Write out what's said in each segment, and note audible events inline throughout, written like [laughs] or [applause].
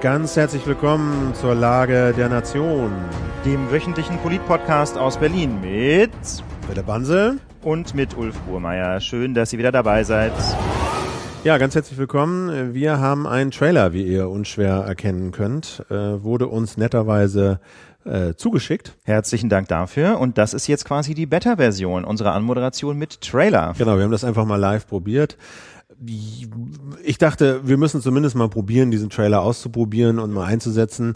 Ganz herzlich willkommen zur Lage der Nation. Dem wöchentlichen Polit-Podcast aus Berlin mit Peter Bansel und mit Ulf Burmeier. Schön, dass ihr wieder dabei seid. Ja, ganz herzlich willkommen. Wir haben einen Trailer, wie ihr unschwer erkennen könnt, äh, wurde uns netterweise äh, zugeschickt. Herzlichen Dank dafür. Und das ist jetzt quasi die Beta-Version unserer Anmoderation mit Trailer. Genau, wir haben das einfach mal live probiert ich dachte, wir müssen zumindest mal probieren, diesen Trailer auszuprobieren und mal einzusetzen.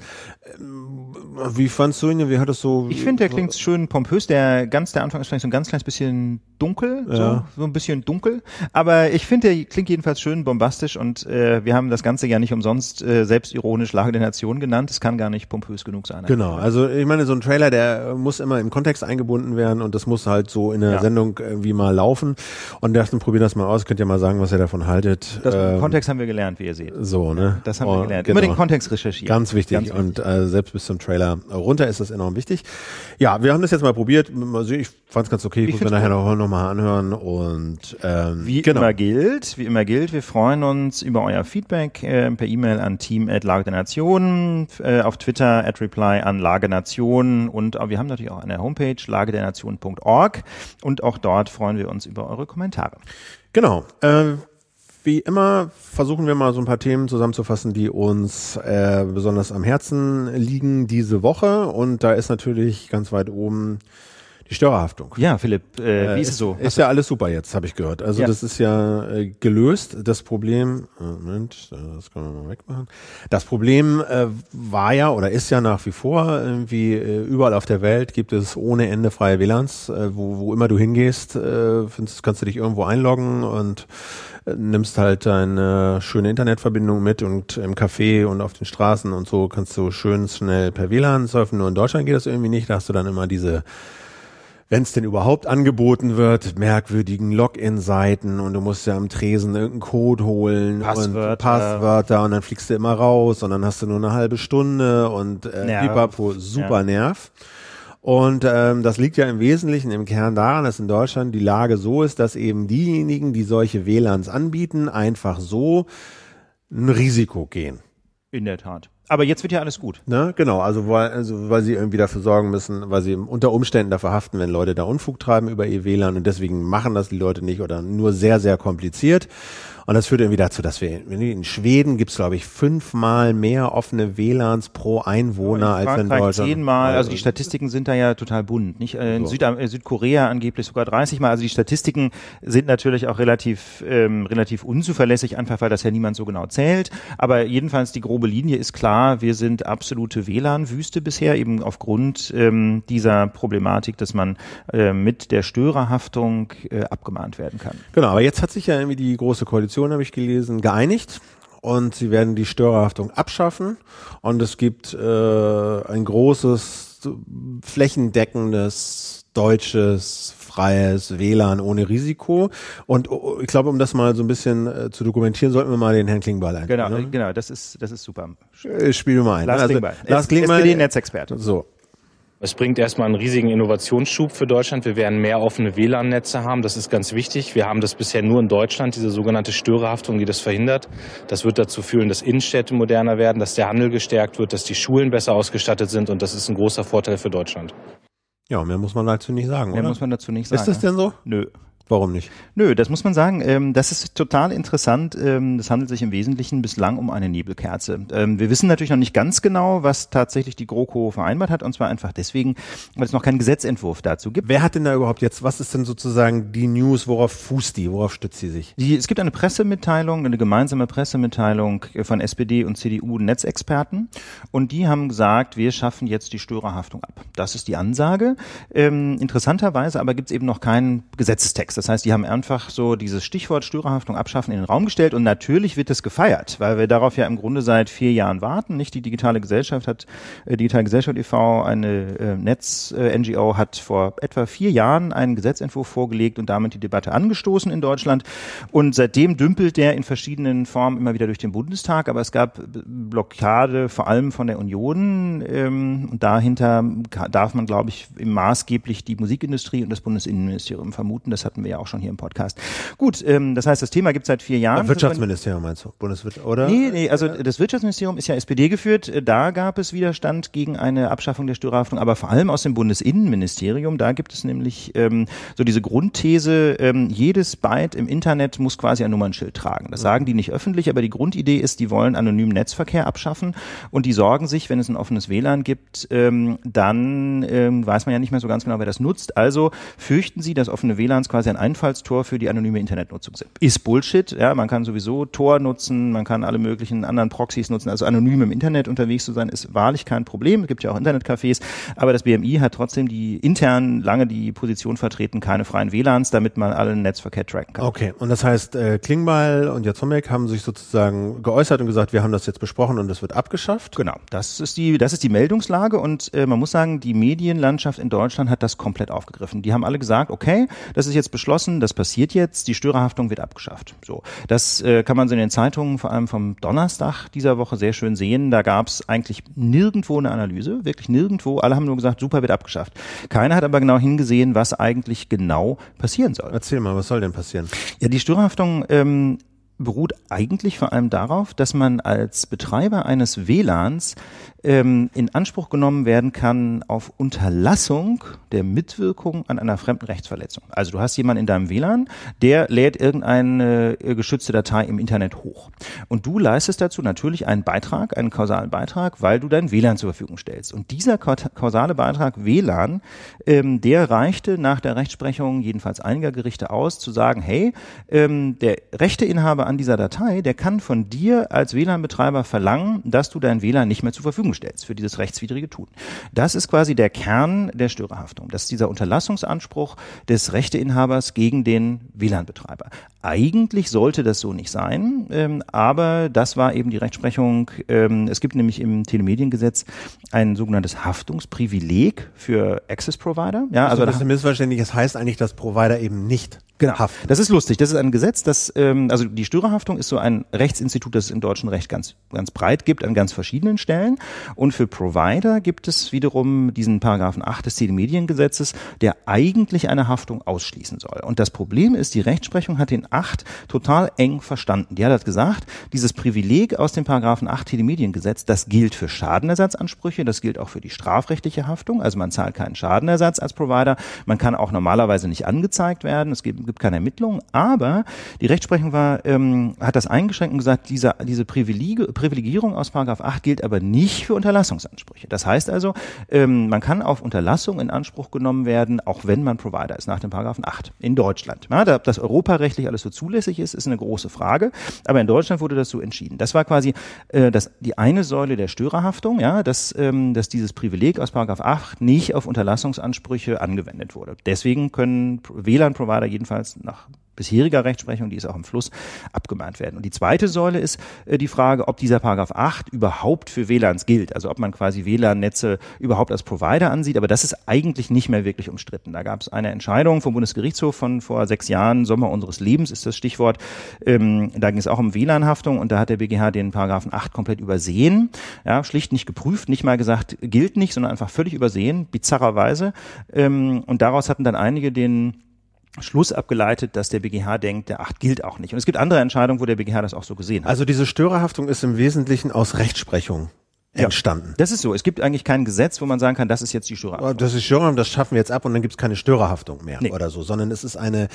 Ähm, wie fandst du ihn? Wie hat es so? Ich finde, der klingt schön pompös. Der ganz, der Anfang ist vielleicht so ein ganz kleines bisschen dunkel, ja. so, so ein bisschen dunkel. Aber ich finde, der klingt jedenfalls schön bombastisch und äh, wir haben das Ganze ja nicht umsonst äh, selbstironisch Lage der Nation genannt. Es kann gar nicht pompös genug sein. Genau. Also ich meine, so ein Trailer, der muss immer im Kontext eingebunden werden und das muss halt so in der ja. Sendung irgendwie mal laufen. Und dachten, probier das mal aus. Könnt ihr mal sagen, was ihr davon haltet. Das ähm, Kontext haben wir gelernt, wie ihr seht. So, ne? Das haben oh, wir gelernt. Genau. Immer den Kontext recherchieren. Ganz wichtig. Ganz wichtig. Und äh, selbst bis zum Trailer runter ist das enorm wichtig. Ja, wir haben das jetzt mal probiert. Ich fand es ganz okay. Ich muss mir nachher noch, noch mal anhören. Und ähm, wie genau. immer gilt, wie immer gilt, wir freuen uns über euer Feedback äh, per E-Mail an team at Lage der Nation, äh, auf Twitter at reply an Lage Nation und äh, wir haben natürlich auch eine Homepage lagedernation.org und auch dort freuen wir uns über eure Kommentare. Genau. Äh, wie immer versuchen wir mal so ein paar Themen zusammenzufassen, die uns äh, besonders am Herzen liegen diese Woche. Und da ist natürlich ganz weit oben die Störerhaftung. Ja, Philipp, äh, wie ist es so? Ist ja alles super jetzt, habe ich gehört. Also ja. das ist ja äh, gelöst. Das Problem, äh, Moment, das können wir mal wegmachen. Das Problem äh, war ja oder ist ja nach wie vor irgendwie äh, überall auf der Welt gibt es ohne Ende freie WLANs, äh, wo, wo immer du hingehst, äh, findest, kannst du dich irgendwo einloggen und nimmst halt deine schöne Internetverbindung mit und im Café und auf den Straßen und so kannst du schön schnell per WLAN surfen. Nur in Deutschland geht das irgendwie nicht. Da hast du dann immer diese wenn es denn überhaupt angeboten wird, merkwürdigen Login-Seiten und du musst ja am Tresen irgendeinen Code holen Passwörter. und Passwörter und dann fliegst du immer raus und dann hast du nur eine halbe Stunde und äh, super ja. Nerv. Und ähm, das liegt ja im Wesentlichen im Kern daran, dass in Deutschland die Lage so ist, dass eben diejenigen, die solche WLANs anbieten, einfach so ein Risiko gehen. In der Tat. Aber jetzt wird ja alles gut. Ne? Genau, also weil, also weil sie irgendwie dafür sorgen müssen, weil sie unter Umständen dafür haften, wenn Leute da Unfug treiben über ihr WLAN und deswegen machen das die Leute nicht oder nur sehr, sehr kompliziert. Und das führt irgendwie dazu, dass wir in Schweden gibt's glaube ich fünfmal mehr offene WLANs pro Einwohner ja, als in Deutschland. Zehnmal, also die Statistiken sind da ja total bunt. Nicht äh, in so. Süd äh, Südkorea angeblich sogar 30 Mal. Also die Statistiken sind natürlich auch relativ ähm, relativ unzuverlässig, einfach weil das ja niemand so genau zählt. Aber jedenfalls die grobe Linie ist klar. Wir sind absolute WLAN-Wüste bisher eben aufgrund ähm, dieser Problematik, dass man äh, mit der Störerhaftung äh, abgemahnt werden kann. Genau, aber jetzt hat sich ja irgendwie die große Koalition Koalition, habe ich gelesen, geeinigt und sie werden die Störerhaftung abschaffen und es gibt äh, ein großes flächendeckendes deutsches freies WLAN ohne Risiko. Und oh, ich glaube, um das mal so ein bisschen äh, zu dokumentieren, sollten wir mal den Herrn Klingbeil ein. Genau, ne? genau, das ist, das ist super. Äh, spiel mal ein. Lars also, Klingbeil. Lars Klingbeil. SPD-Netzexperte. So. Es bringt erstmal einen riesigen Innovationsschub für Deutschland. Wir werden mehr offene WLAN-Netze haben. Das ist ganz wichtig. Wir haben das bisher nur in Deutschland, diese sogenannte Störerhaftung, die das verhindert. Das wird dazu führen, dass Innenstädte moderner werden, dass der Handel gestärkt wird, dass die Schulen besser ausgestattet sind. Und das ist ein großer Vorteil für Deutschland. Ja, mehr muss man dazu nicht sagen, mehr oder? muss man dazu nicht sagen. Ist das denn so? Nö. Warum nicht? Nö, das muss man sagen. Ähm, das ist total interessant. Ähm, das handelt sich im Wesentlichen bislang um eine Nebelkerze. Ähm, wir wissen natürlich noch nicht ganz genau, was tatsächlich die GroKo vereinbart hat, und zwar einfach deswegen, weil es noch keinen Gesetzentwurf dazu gibt. Wer hat denn da überhaupt jetzt, was ist denn sozusagen die News, worauf fußt die, worauf stützt sie sich? Die, es gibt eine Pressemitteilung, eine gemeinsame Pressemitteilung von SPD und CDU Netzexperten, und die haben gesagt, wir schaffen jetzt die Störerhaftung ab. Das ist die Ansage. Ähm, interessanterweise aber gibt es eben noch keinen Gesetzestext. Das heißt, die haben einfach so dieses Stichwort Störerhaftung abschaffen in den Raum gestellt und natürlich wird es gefeiert, weil wir darauf ja im Grunde seit vier Jahren warten. Nicht die digitale Gesellschaft hat, äh, Digitale Gesellschaft e.V., eine äh, Netz-NGO, äh, hat vor etwa vier Jahren einen Gesetzentwurf vorgelegt und damit die Debatte angestoßen in Deutschland. Und seitdem dümpelt der in verschiedenen Formen immer wieder durch den Bundestag, aber es gab Blockade vor allem von der Union ähm, und dahinter darf man, glaube ich, maßgeblich die Musikindustrie und das Bundesinnenministerium vermuten. Das hatten hatten wir ja auch schon hier im Podcast. Gut, ähm, das heißt, das Thema gibt es seit vier Jahren. Wirtschaftsministerium meinst du? Bundeswirtschaft, oder? Nee, nee, also das Wirtschaftsministerium ist ja SPD geführt. Da gab es Widerstand gegen eine Abschaffung der Steuerhaftung, aber vor allem aus dem Bundesinnenministerium. Da gibt es nämlich ähm, so diese Grundthese, ähm, jedes Byte im Internet muss quasi ein Nummernschild tragen. Das sagen die nicht öffentlich, aber die Grundidee ist, die wollen anonymen Netzverkehr abschaffen und die sorgen sich, wenn es ein offenes WLAN gibt, ähm, dann ähm, weiß man ja nicht mehr so ganz genau, wer das nutzt. Also fürchten sie, dass offene WLANs quasi ein Einfallstor für die anonyme Internetnutzung sind. Ist Bullshit, ja, man kann sowieso Tor nutzen, man kann alle möglichen anderen Proxys nutzen, also anonym im Internet unterwegs zu sein, ist wahrlich kein Problem. Es gibt ja auch Internetcafés, aber das BMI hat trotzdem die intern lange die Position vertreten, keine freien WLANs, damit man allen Netzverkehr tracken kann. Okay, und das heißt, äh, Klingbeil und Jazomek haben sich sozusagen geäußert und gesagt, wir haben das jetzt besprochen und es wird abgeschafft. Genau, das ist die, das ist die Meldungslage und äh, man muss sagen, die Medienlandschaft in Deutschland hat das komplett aufgegriffen. Die haben alle gesagt, okay, das ist jetzt beschlossen, das passiert jetzt, die Störerhaftung wird abgeschafft. So, das äh, kann man so in den Zeitungen, vor allem vom Donnerstag dieser Woche sehr schön sehen. Da gab es eigentlich nirgendwo eine Analyse, wirklich nirgendwo. Alle haben nur gesagt, super, wird abgeschafft. Keiner hat aber genau hingesehen, was eigentlich genau passieren soll. Erzähl mal, was soll denn passieren? Ja, die Störerhaftung ähm, beruht eigentlich vor allem darauf, dass man als Betreiber eines WLANs ähm, in Anspruch genommen werden kann auf Unterlassung der Mitwirkung an einer fremden Rechtsverletzung. Also du hast jemanden in deinem WLAN, der lädt irgendeine äh, geschützte Datei im Internet hoch. Und du leistest dazu natürlich einen Beitrag, einen kausalen Beitrag, weil du dein WLAN zur Verfügung stellst. Und dieser kausale Beitrag WLAN, ähm, der reichte nach der Rechtsprechung jedenfalls einiger Gerichte aus, zu sagen, hey, ähm, der Rechteinhaber an dieser Datei, der kann von dir als WLAN-Betreiber verlangen, dass du dein WLAN nicht mehr zur Verfügung Verfügung stellst für dieses rechtswidrige Tun. Das ist quasi der Kern der Störerhaftung. Das ist dieser Unterlassungsanspruch des Rechteinhabers gegen den WLAN-Betreiber. Eigentlich sollte das so nicht sein, ähm, aber das war eben die Rechtsprechung. Ähm, es gibt nämlich im Telemediengesetz ein sogenanntes Haftungsprivileg für Access Provider. Ja, also, also das ist ein Missverständnis. Das heißt eigentlich, dass Provider eben nicht Genau. Haften. Das ist lustig. Das ist ein Gesetz, das ähm, also die Störerhaftung ist so ein Rechtsinstitut, das es im deutschen Recht ganz ganz breit gibt an ganz verschiedenen Stellen. Und für Provider gibt es wiederum diesen Paragraphen 8 des Telemediengesetzes, der eigentlich eine Haftung ausschließen soll. Und das Problem ist, die Rechtsprechung hat den 8 total eng verstanden. Die hat halt gesagt, dieses Privileg aus dem Paragraphen 8 Telemediengesetz, das gilt für Schadenersatzansprüche, das gilt auch für die strafrechtliche Haftung. Also man zahlt keinen Schadenersatz als Provider. Man kann auch normalerweise nicht angezeigt werden. Es gibt gibt keine Ermittlungen, aber die Rechtsprechung war, ähm, hat das eingeschränkt und gesagt, diese, diese Privileg Privilegierung aus Paragraph 8 gilt aber nicht für Unterlassungsansprüche. Das heißt also, ähm, man kann auf Unterlassung in Anspruch genommen werden, auch wenn man Provider ist, nach dem Paragraphen 8 in Deutschland. Ja, ob das europarechtlich alles so zulässig ist, ist eine große Frage, aber in Deutschland wurde das so entschieden. Das war quasi äh, das, die eine Säule der Störerhaftung, ja, dass, ähm, dass dieses Privileg aus Paragraph 8 nicht auf Unterlassungsansprüche angewendet wurde. Deswegen können WLAN-Provider jedenfalls jedenfalls nach bisheriger Rechtsprechung, die ist auch im Fluss, abgemahnt werden. Und die zweite Säule ist äh, die Frage, ob dieser Paragraph 8 überhaupt für WLANs gilt, also ob man quasi WLAN-Netze überhaupt als Provider ansieht, aber das ist eigentlich nicht mehr wirklich umstritten. Da gab es eine Entscheidung vom Bundesgerichtshof von vor sechs Jahren, Sommer unseres Lebens ist das Stichwort, ähm, da ging es auch um WLAN-Haftung und da hat der BGH den Paragraphen 8 komplett übersehen, ja, schlicht nicht geprüft, nicht mal gesagt, gilt nicht, sondern einfach völlig übersehen, bizarrerweise. Ähm, und daraus hatten dann einige den Schluss abgeleitet, dass der BGH denkt, der Acht gilt auch nicht. Und es gibt andere Entscheidungen, wo der BGH das auch so gesehen hat. Also diese Störerhaftung ist im Wesentlichen aus Rechtsprechung entstanden. Ja, das ist so. Es gibt eigentlich kein Gesetz, wo man sagen kann, das ist jetzt die Störerhaftung. Das ist Störerhaftung, das schaffen wir jetzt ab und dann gibt es keine Störerhaftung mehr nee. oder so, sondern es ist eine,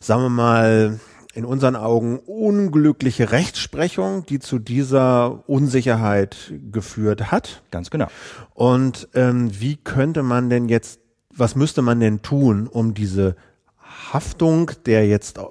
sagen wir mal, in unseren Augen unglückliche Rechtsprechung, die zu dieser Unsicherheit geführt hat. Ganz genau. Und ähm, wie könnte man denn jetzt, was müsste man denn tun, um diese Haftung der jetzt äh,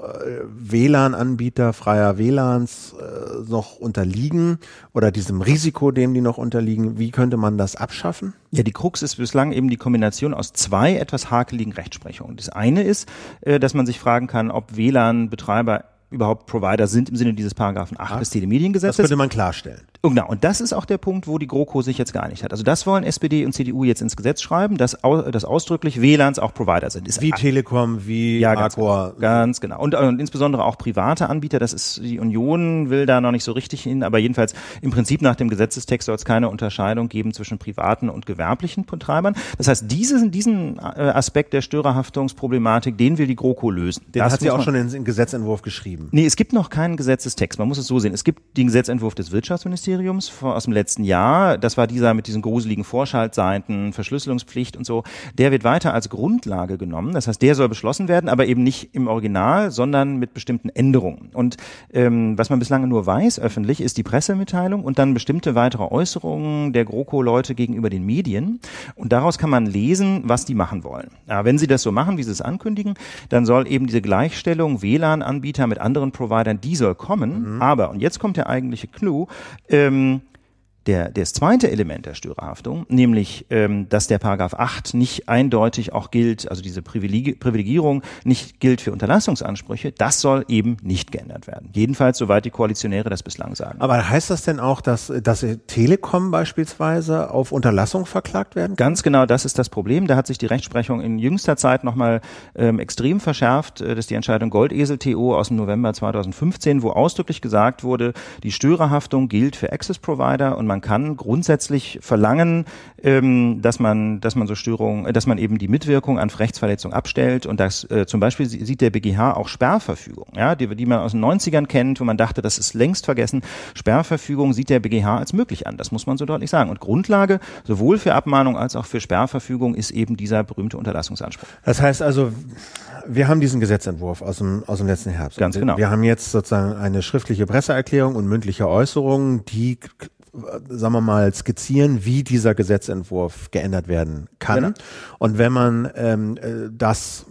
WLAN-Anbieter freier WLANs äh, noch unterliegen oder diesem Risiko, dem die noch unterliegen, wie könnte man das abschaffen? Ja, die Krux ist bislang eben die Kombination aus zwei etwas hakeligen Rechtsprechungen. Das eine ist, äh, dass man sich fragen kann, ob WLAN-Betreiber überhaupt Provider sind im Sinne dieses Paragraphen 8 ja, des Telemediengesetzes. Das könnte man klarstellen. Und genau, und das ist auch der Punkt, wo die GroKo sich jetzt geeinigt hat. Also das wollen SPD und CDU jetzt ins Gesetz schreiben, dass, dass ausdrücklich WLANs auch Provider sind. Ist wie Telekom, wie ja, ganz Accor. Genau, ganz genau. Und, und insbesondere auch private Anbieter. Das ist die Union will da noch nicht so richtig hin, aber jedenfalls im Prinzip nach dem Gesetzestext soll es keine Unterscheidung geben zwischen privaten und gewerblichen Betreibern. Das heißt, diesen, diesen äh, Aspekt der Störerhaftungsproblematik, den will die GroKo lösen. Den das hat sie auch schon in den Gesetzentwurf geschrieben. Nee, es gibt noch keinen Gesetzestext. Man muss es so sehen. Es gibt den Gesetzentwurf des Wirtschaftsministeriums aus dem letzten Jahr. Das war dieser mit diesen gruseligen Vorschaltseiten, Verschlüsselungspflicht und so. Der wird weiter als Grundlage genommen. Das heißt, der soll beschlossen werden, aber eben nicht im Original, sondern mit bestimmten Änderungen. Und ähm, was man bislang nur weiß öffentlich, ist die Pressemitteilung und dann bestimmte weitere Äußerungen der GroKo-Leute gegenüber den Medien. Und daraus kann man lesen, was die machen wollen. Ja, wenn sie das so machen, wie sie es ankündigen, dann soll eben diese Gleichstellung WLAN-Anbieter mit anderen Providern, die soll kommen. Mhm. Aber, und jetzt kommt der eigentliche Clou, ähm, der, das zweite Element der Störerhaftung, nämlich, ähm, dass der Paragraph 8 nicht eindeutig auch gilt, also diese Privilegi Privilegierung nicht gilt für Unterlassungsansprüche, das soll eben nicht geändert werden. Jedenfalls, soweit die Koalitionäre das bislang sagen. Aber heißt das denn auch, dass, dass Telekom beispielsweise auf Unterlassung verklagt werden? Kann? Ganz genau, das ist das Problem. Da hat sich die Rechtsprechung in jüngster Zeit nochmal ähm, extrem verschärft. Äh, das ist die Entscheidung Goldesel-TO aus dem November 2015, wo ausdrücklich gesagt wurde, die Störerhaftung gilt für Access Provider und man kann grundsätzlich verlangen, ähm, dass man, dass man so Störungen, äh, dass man eben die Mitwirkung an Rechtsverletzung abstellt und das äh, zum Beispiel sieht der BGH auch Sperrverfügung, ja, die, die man aus den 90ern kennt, wo man dachte, das ist längst vergessen. Sperrverfügung sieht der BGH als möglich an. Das muss man so deutlich sagen. Und Grundlage sowohl für Abmahnung als auch für Sperrverfügung ist eben dieser berühmte Unterlassungsanspruch. Das heißt also, wir haben diesen Gesetzentwurf aus dem, aus dem letzten Herbst. Ganz genau. Wir haben jetzt sozusagen eine schriftliche Presseerklärung und mündliche Äußerungen, die sagen wir mal, skizzieren, wie dieser Gesetzentwurf geändert werden kann. Genau. Und wenn man ähm, äh, das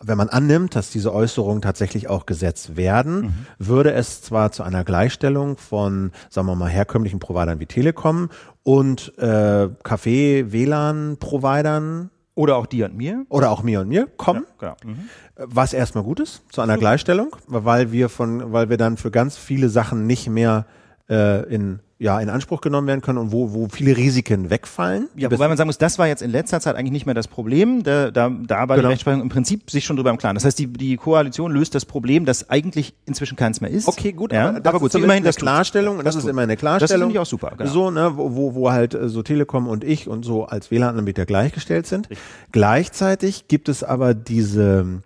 wenn man annimmt, dass diese Äußerungen tatsächlich auch gesetzt werden, mhm. würde es zwar zu einer Gleichstellung von, sagen wir mal, herkömmlichen Providern wie Telekom und äh, Kaffee, WLAN-Providern oder auch dir und mir. Oder auch mir und mir kommen. Ja, genau. mhm. Was erstmal gut ist, zu einer Gleichstellung, weil wir von, weil wir dann für ganz viele Sachen nicht mehr äh, in ja in Anspruch genommen werden können und wo, wo viele Risiken wegfallen. Ja, wobei man sagen muss, das war jetzt in letzter Zeit eigentlich nicht mehr das Problem. Da, da, da war genau. die Rechtsprechung im Prinzip sich schon drüber im Klaren. Das heißt, die, die Koalition löst das Problem, das eigentlich inzwischen keins mehr ist. Okay, gut, ja, aber, aber gut, immerhin eine Klarstellung, das, das ist immer eine Klarstellung. Das finde ich auch super. Genau. So, ne, wo, wo halt äh, so Telekom und ich und so als WLAN-Anbieter gleichgestellt sind. Richtig. Gleichzeitig gibt es aber diese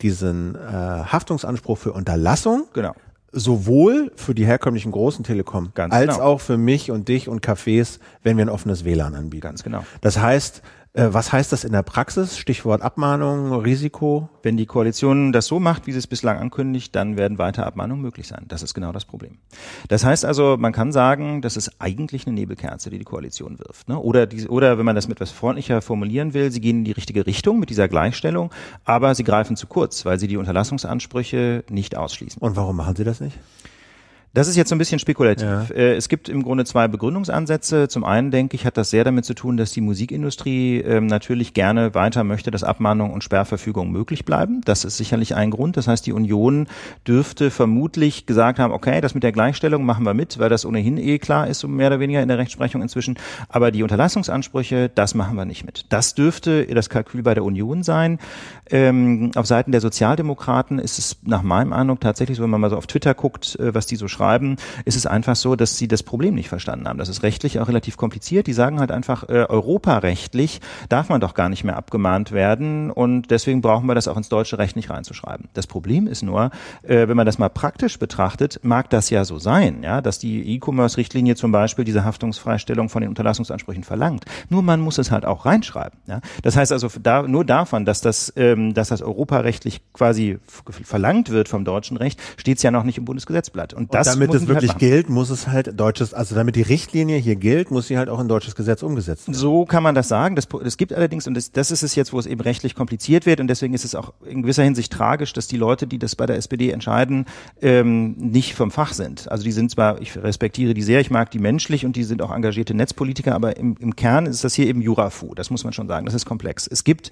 diesen äh, Haftungsanspruch für Unterlassung. Genau sowohl für die herkömmlichen großen Telekom Ganz als genau. auch für mich und dich und Cafés, wenn wir ein offenes WLAN anbieten. Ganz genau. Das heißt, was heißt das in der Praxis? Stichwort Abmahnung, Risiko? Wenn die Koalition das so macht, wie sie es bislang ankündigt, dann werden weiter Abmahnungen möglich sein. Das ist genau das Problem. Das heißt also, man kann sagen, das ist eigentlich eine Nebelkerze, die die Koalition wirft. Ne? Oder, die, oder wenn man das mit etwas freundlicher formulieren will, sie gehen in die richtige Richtung mit dieser Gleichstellung, aber sie greifen zu kurz, weil sie die Unterlassungsansprüche nicht ausschließen. Und warum machen sie das nicht? Das ist jetzt so ein bisschen spekulativ. Ja. Äh, es gibt im Grunde zwei Begründungsansätze. Zum einen denke ich, hat das sehr damit zu tun, dass die Musikindustrie ähm, natürlich gerne weiter möchte, dass Abmahnung und Sperrverfügung möglich bleiben. Das ist sicherlich ein Grund. Das heißt, die Union dürfte vermutlich gesagt haben, okay, das mit der Gleichstellung machen wir mit, weil das ohnehin eh klar ist, so mehr oder weniger in der Rechtsprechung inzwischen. Aber die Unterlassungsansprüche, das machen wir nicht mit. Das dürfte das Kalkül bei der Union sein. Ähm, auf Seiten der Sozialdemokraten ist es nach meinem Eindruck tatsächlich so, wenn man mal so auf Twitter guckt, äh, was die so schreiben, ist es einfach so, dass sie das Problem nicht verstanden haben. Das ist rechtlich auch relativ kompliziert. Die sagen halt einfach, äh, europarechtlich darf man doch gar nicht mehr abgemahnt werden und deswegen brauchen wir das auch ins deutsche Recht nicht reinzuschreiben. Das Problem ist nur, äh, wenn man das mal praktisch betrachtet, mag das ja so sein, ja, dass die E-Commerce-Richtlinie zum Beispiel diese Haftungsfreistellung von den Unterlassungsansprüchen verlangt. Nur man muss es halt auch reinschreiben. Ja. Das heißt also da, nur davon, dass das, ähm, dass das europarechtlich quasi verlangt wird vom deutschen Recht, steht es ja noch nicht im Bundesgesetzblatt. Und das damit es wirklich halt gilt, muss es halt deutsches, also damit die Richtlinie hier gilt, muss sie halt auch in deutsches Gesetz umgesetzt werden. So kann man das sagen. Das, das gibt allerdings, und das, das ist es jetzt, wo es eben rechtlich kompliziert wird, und deswegen ist es auch in gewisser Hinsicht tragisch, dass die Leute, die das bei der SPD entscheiden, ähm, nicht vom Fach sind. Also die sind zwar, ich respektiere die sehr, ich mag die menschlich und die sind auch engagierte Netzpolitiker, aber im, im Kern ist das hier eben Jurafu. Das muss man schon sagen. Das ist komplex. Es gibt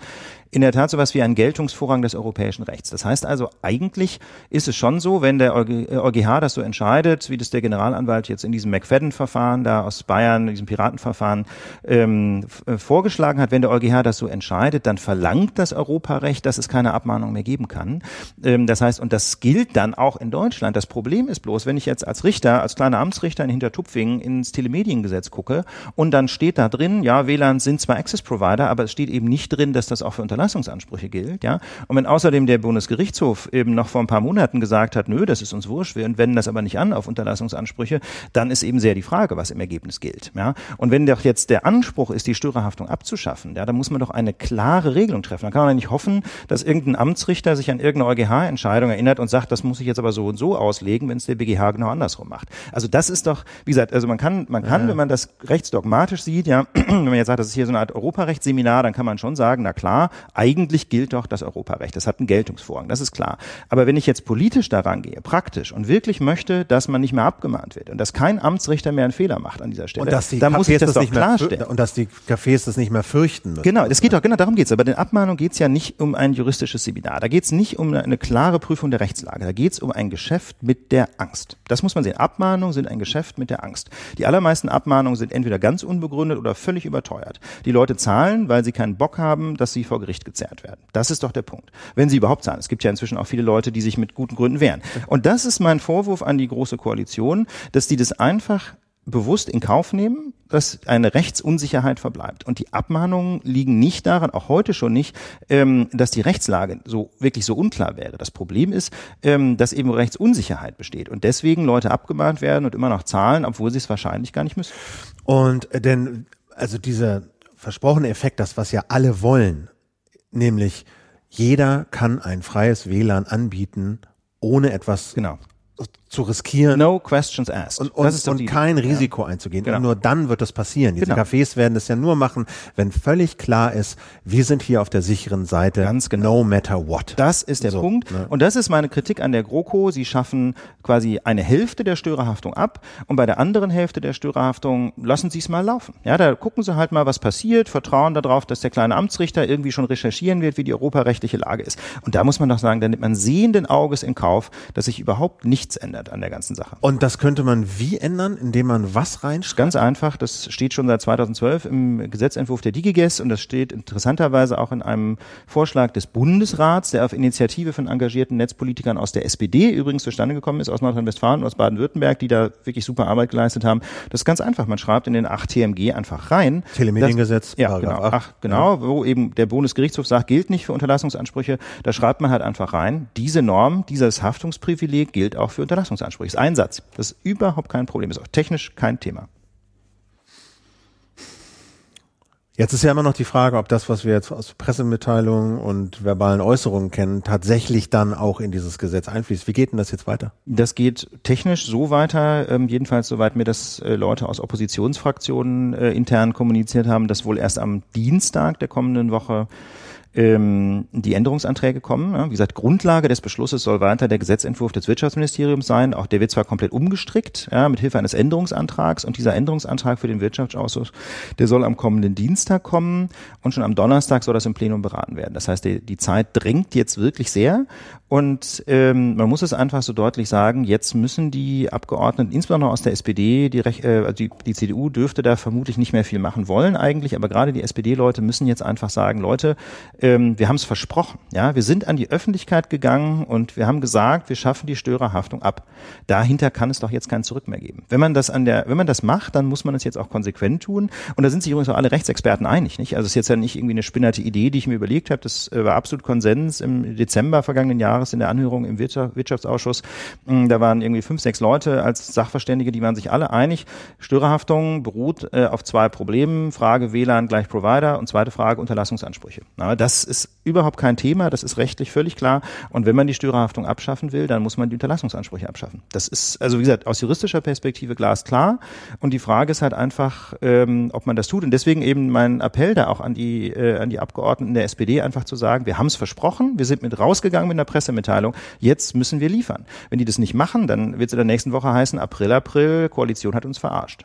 in der Tat sowas wie einen Geltungsvorrang des europäischen Rechts. Das heißt also, eigentlich ist es schon so, wenn der EuGH das so entscheidet, entscheidet, wie das der Generalanwalt jetzt in diesem McFadden-Verfahren da aus Bayern, diesem Piratenverfahren ähm, äh, vorgeschlagen hat, wenn der EuGH das so entscheidet, dann verlangt das Europarecht, dass es keine Abmahnung mehr geben kann. Ähm, das heißt, und das gilt dann auch in Deutschland. Das Problem ist bloß, wenn ich jetzt als Richter, als kleiner Amtsrichter in Hintertupfingen ins Telemediengesetz gucke und dann steht da drin, ja, WLAN sind zwar Access Provider, aber es steht eben nicht drin, dass das auch für Unterlassungsansprüche gilt, ja. Und wenn außerdem der Bundesgerichtshof eben noch vor ein paar Monaten gesagt hat, nö, das ist uns wurscht, wir wenden das aber nicht an auf Unterlassungsansprüche, dann ist eben sehr die Frage, was im Ergebnis gilt, ja. Und wenn doch jetzt der Anspruch ist, die Störerhaftung abzuschaffen, ja, dann muss man doch eine klare Regelung treffen. Dann kann man nicht hoffen, dass irgendein Amtsrichter sich an irgendeine EuGH-Entscheidung erinnert und sagt, das muss ich jetzt aber so und so auslegen, wenn es der BGH genau andersrum macht. Also das ist doch, wie gesagt, also man kann, man kann, ja. wenn man das rechtsdogmatisch sieht, ja, [clears throat] wenn man jetzt sagt, das ist hier so eine Art Europarechtsseminar, dann kann man schon sagen, na klar, eigentlich gilt doch das Europarecht. Das hat einen Geltungsvorrang, das ist klar. Aber wenn ich jetzt politisch daran gehe, praktisch und wirklich möchte, dass man nicht mehr abgemahnt wird und dass kein Amtsrichter mehr einen Fehler macht an dieser Stelle, und dass die dann Cafés muss ich das, das doch klarstellen. Und dass die Cafés das nicht mehr fürchten müssen. Genau, es geht doch, genau darum geht's. Aber den Abmahnung geht's ja nicht um ein juristisches Seminar. Da geht's nicht um eine, eine klare Prüfung der Rechtslage. Da geht's um ein Geschäft mit der Angst. Das muss man sehen. Abmahnungen sind ein Geschäft mit der Angst. Die allermeisten Abmahnungen sind entweder ganz unbegründet oder völlig überteuert. Die Leute zahlen, weil sie keinen Bock haben, dass sie vor Gericht gezerrt werden. Das ist doch der Punkt. Wenn sie überhaupt zahlen. Es gibt ja inzwischen auch viele Leute, die sich mit guten Gründen wehren. Und das ist mein Vorwurf an die Große Koalition, dass die das einfach bewusst in Kauf nehmen, dass eine Rechtsunsicherheit verbleibt. Und die Abmahnungen liegen nicht daran, auch heute schon nicht, ähm, dass die Rechtslage so wirklich so unklar wäre. Das Problem ist, ähm, dass eben Rechtsunsicherheit besteht und deswegen Leute abgemahnt werden und immer noch zahlen, obwohl sie es wahrscheinlich gar nicht müssen. Und äh, denn also dieser versprochene Effekt, das was ja alle wollen, nämlich jeder kann ein freies WLAN anbieten, ohne etwas genau zu riskieren. No questions asked. Und, und, und kein Risiko ja. einzugehen. Genau. Und nur dann wird das passieren. Diese genau. Cafés werden das ja nur machen, wenn völlig klar ist, wir sind hier auf der sicheren Seite. Ganz genau. No matter what. Das ist der so, Punkt. Ne? Und das ist meine Kritik an der GroKo. Sie schaffen quasi eine Hälfte der Störerhaftung ab und bei der anderen Hälfte der Störerhaftung lassen sie es mal laufen. Ja, da gucken sie halt mal, was passiert, vertrauen darauf, dass der kleine Amtsrichter irgendwie schon recherchieren wird, wie die europarechtliche Lage ist. Und da muss man doch sagen, da nimmt man sehenden Auges in Kauf, dass sich überhaupt nichts ändert an der ganzen Sache. Und das könnte man wie ändern, indem man was reinschreibt? Ganz einfach, das steht schon seit 2012 im Gesetzentwurf der DigiGes und das steht interessanterweise auch in einem Vorschlag des Bundesrats, der auf Initiative von engagierten Netzpolitikern aus der SPD übrigens zustande gekommen ist, aus Nordrhein-Westfalen und aus Baden-Württemberg, die da wirklich super Arbeit geleistet haben. Das ist ganz einfach, man schreibt in den 8 TMG einfach rein. Telemediengesetz. Ja, genau, 8, ach, genau, ja. wo eben der Bundesgerichtshof sagt, gilt nicht für Unterlassungsansprüche. Da schreibt man halt einfach rein, diese Norm, dieses Haftungsprivileg gilt auch für Unterlassungsansprüche. Ist ein Satz. Das ist überhaupt kein Problem. Ist auch technisch kein Thema. Jetzt ist ja immer noch die Frage, ob das, was wir jetzt aus Pressemitteilungen und verbalen Äußerungen kennen, tatsächlich dann auch in dieses Gesetz einfließt. Wie geht denn das jetzt weiter? Das geht technisch so weiter, ähm, jedenfalls soweit mir das äh, Leute aus Oppositionsfraktionen äh, intern kommuniziert haben, dass wohl erst am Dienstag der kommenden Woche ähm, die Änderungsanträge kommen. Ja, wie gesagt, Grundlage des Beschlusses soll weiter der Gesetzentwurf des Wirtschaftsministeriums sein. Auch der wird zwar komplett umgestrickt, ja, mit Hilfe eines Änderungsantrags. Und dieser Änderungsantrag für den Wirtschaftsausschuss, der soll am kommenden Dienstag kommen. Und schon am Donnerstag soll das im Plenum beraten werden. Das heißt, die, die Zeit drängt jetzt wirklich sehr. Und ähm, man muss es einfach so deutlich sagen, jetzt müssen die Abgeordneten, insbesondere aus der SPD, die, äh, also die, die CDU dürfte da vermutlich nicht mehr viel machen wollen eigentlich, aber gerade die SPD-Leute müssen jetzt einfach sagen, Leute, ähm, wir haben es versprochen. Ja, wir sind an die Öffentlichkeit gegangen und wir haben gesagt, wir schaffen die Störerhaftung ab. Dahinter kann es doch jetzt kein Zurück mehr geben. Wenn man das an der, wenn man das macht, dann muss man es jetzt auch konsequent tun. Und da sind sich übrigens auch alle Rechtsexperten einig, nicht? Also es ist jetzt ja nicht irgendwie eine spinnerte Idee, die ich mir überlegt habe. Das äh, war absolut Konsens im Dezember vergangenen Jahres in der Anhörung im Wirtschaftsausschuss. Mm, da waren irgendwie fünf, sechs Leute als Sachverständige, die waren sich alle einig. Störerhaftung beruht äh, auf zwei Problemen. Frage WLAN gleich Provider und zweite Frage Unterlassungsansprüche. Na, das das ist überhaupt kein Thema, das ist rechtlich völlig klar. Und wenn man die Störerhaftung abschaffen will, dann muss man die Unterlassungsansprüche abschaffen. Das ist, also wie gesagt, aus juristischer Perspektive glasklar. Und die Frage ist halt einfach, ähm, ob man das tut. Und deswegen eben mein Appell da auch an die, äh, an die Abgeordneten der SPD, einfach zu sagen, wir haben es versprochen, wir sind mit rausgegangen mit einer Pressemitteilung, jetzt müssen wir liefern. Wenn die das nicht machen, dann wird es in der nächsten Woche heißen, April, April, Koalition hat uns verarscht.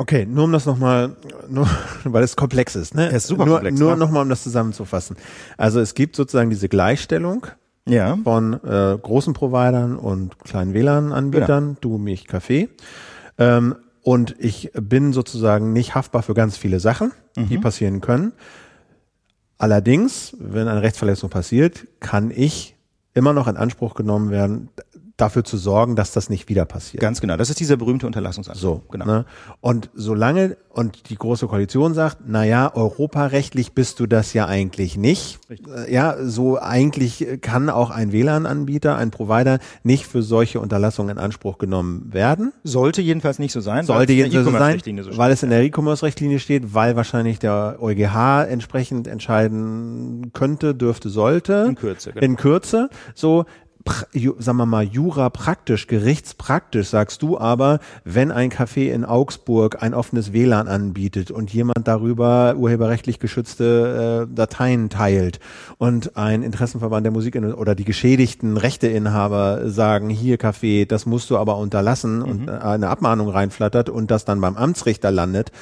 Okay, nur um das nochmal, nur, [laughs] weil es komplex ist, ne? Es ist super nur, komplex. Nur nochmal, um das zusammenzufassen. Also es gibt sozusagen diese Gleichstellung ja. von äh, großen Providern und kleinen WLAN-Anbietern, genau. du, mich, Kaffee. Ähm, und ich bin sozusagen nicht haftbar für ganz viele Sachen, mhm. die passieren können. Allerdings, wenn eine Rechtsverletzung passiert, kann ich immer noch in Anspruch genommen werden, dafür zu sorgen, dass das nicht wieder passiert. Ganz genau. Das ist dieser berühmte Unterlassungsanspruch. So, genau. Ne? Und solange, und die Große Koalition sagt, na ja, europarechtlich bist du das ja eigentlich nicht. Richtig. Äh, ja, so eigentlich kann auch ein WLAN-Anbieter, ein Provider nicht für solche Unterlassungen in Anspruch genommen werden. Sollte jedenfalls nicht so sein. Sollte jedenfalls so sein, so weil es in der E-Commerce-Richtlinie steht, weil wahrscheinlich der EuGH entsprechend entscheiden könnte, dürfte, sollte. In Kürze. Genau. In Kürze. So, sagen wir mal, Jura praktisch, gerichtspraktisch sagst du aber, wenn ein Café in Augsburg ein offenes WLAN anbietet und jemand darüber urheberrechtlich geschützte äh, Dateien teilt und ein Interessenverband der Musik oder die geschädigten Rechteinhaber sagen, hier Café, das musst du aber unterlassen mhm. und eine Abmahnung reinflattert und das dann beim Amtsrichter landet,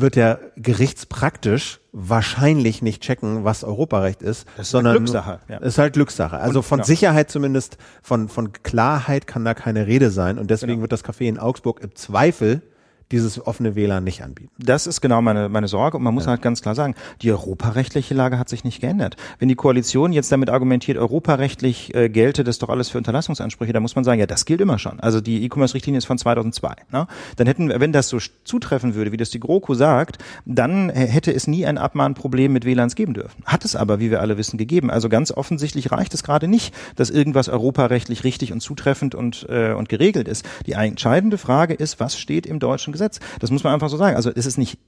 wird er gerichtspraktisch wahrscheinlich nicht checken, was Europarecht ist, das ist sondern Glückssache. Ja. ist halt Glückssache. Also und, von genau. Sicherheit zumindest, von von Klarheit kann da keine Rede sein und deswegen genau. wird das Café in Augsburg im Zweifel dieses offene WLAN nicht anbieten. Das ist genau meine, meine Sorge und man muss ja. halt ganz klar sagen, die europarechtliche Lage hat sich nicht geändert. Wenn die Koalition jetzt damit argumentiert, europarechtlich äh, gelte das doch alles für Unterlassungsansprüche, dann muss man sagen, ja, das gilt immer schon. Also die E-Commerce-Richtlinie ist von 2002. Ne? Dann hätten, wenn das so zutreffen würde, wie das die GroKo sagt, dann hätte es nie ein Abmahnproblem mit WLANs geben dürfen. Hat es aber, wie wir alle wissen, gegeben. Also ganz offensichtlich reicht es gerade nicht, dass irgendwas europarechtlich richtig und zutreffend und, äh, und geregelt ist. Die entscheidende Frage ist, was steht im deutschen Gesetz. Das muss man einfach so sagen. Also es ist nicht,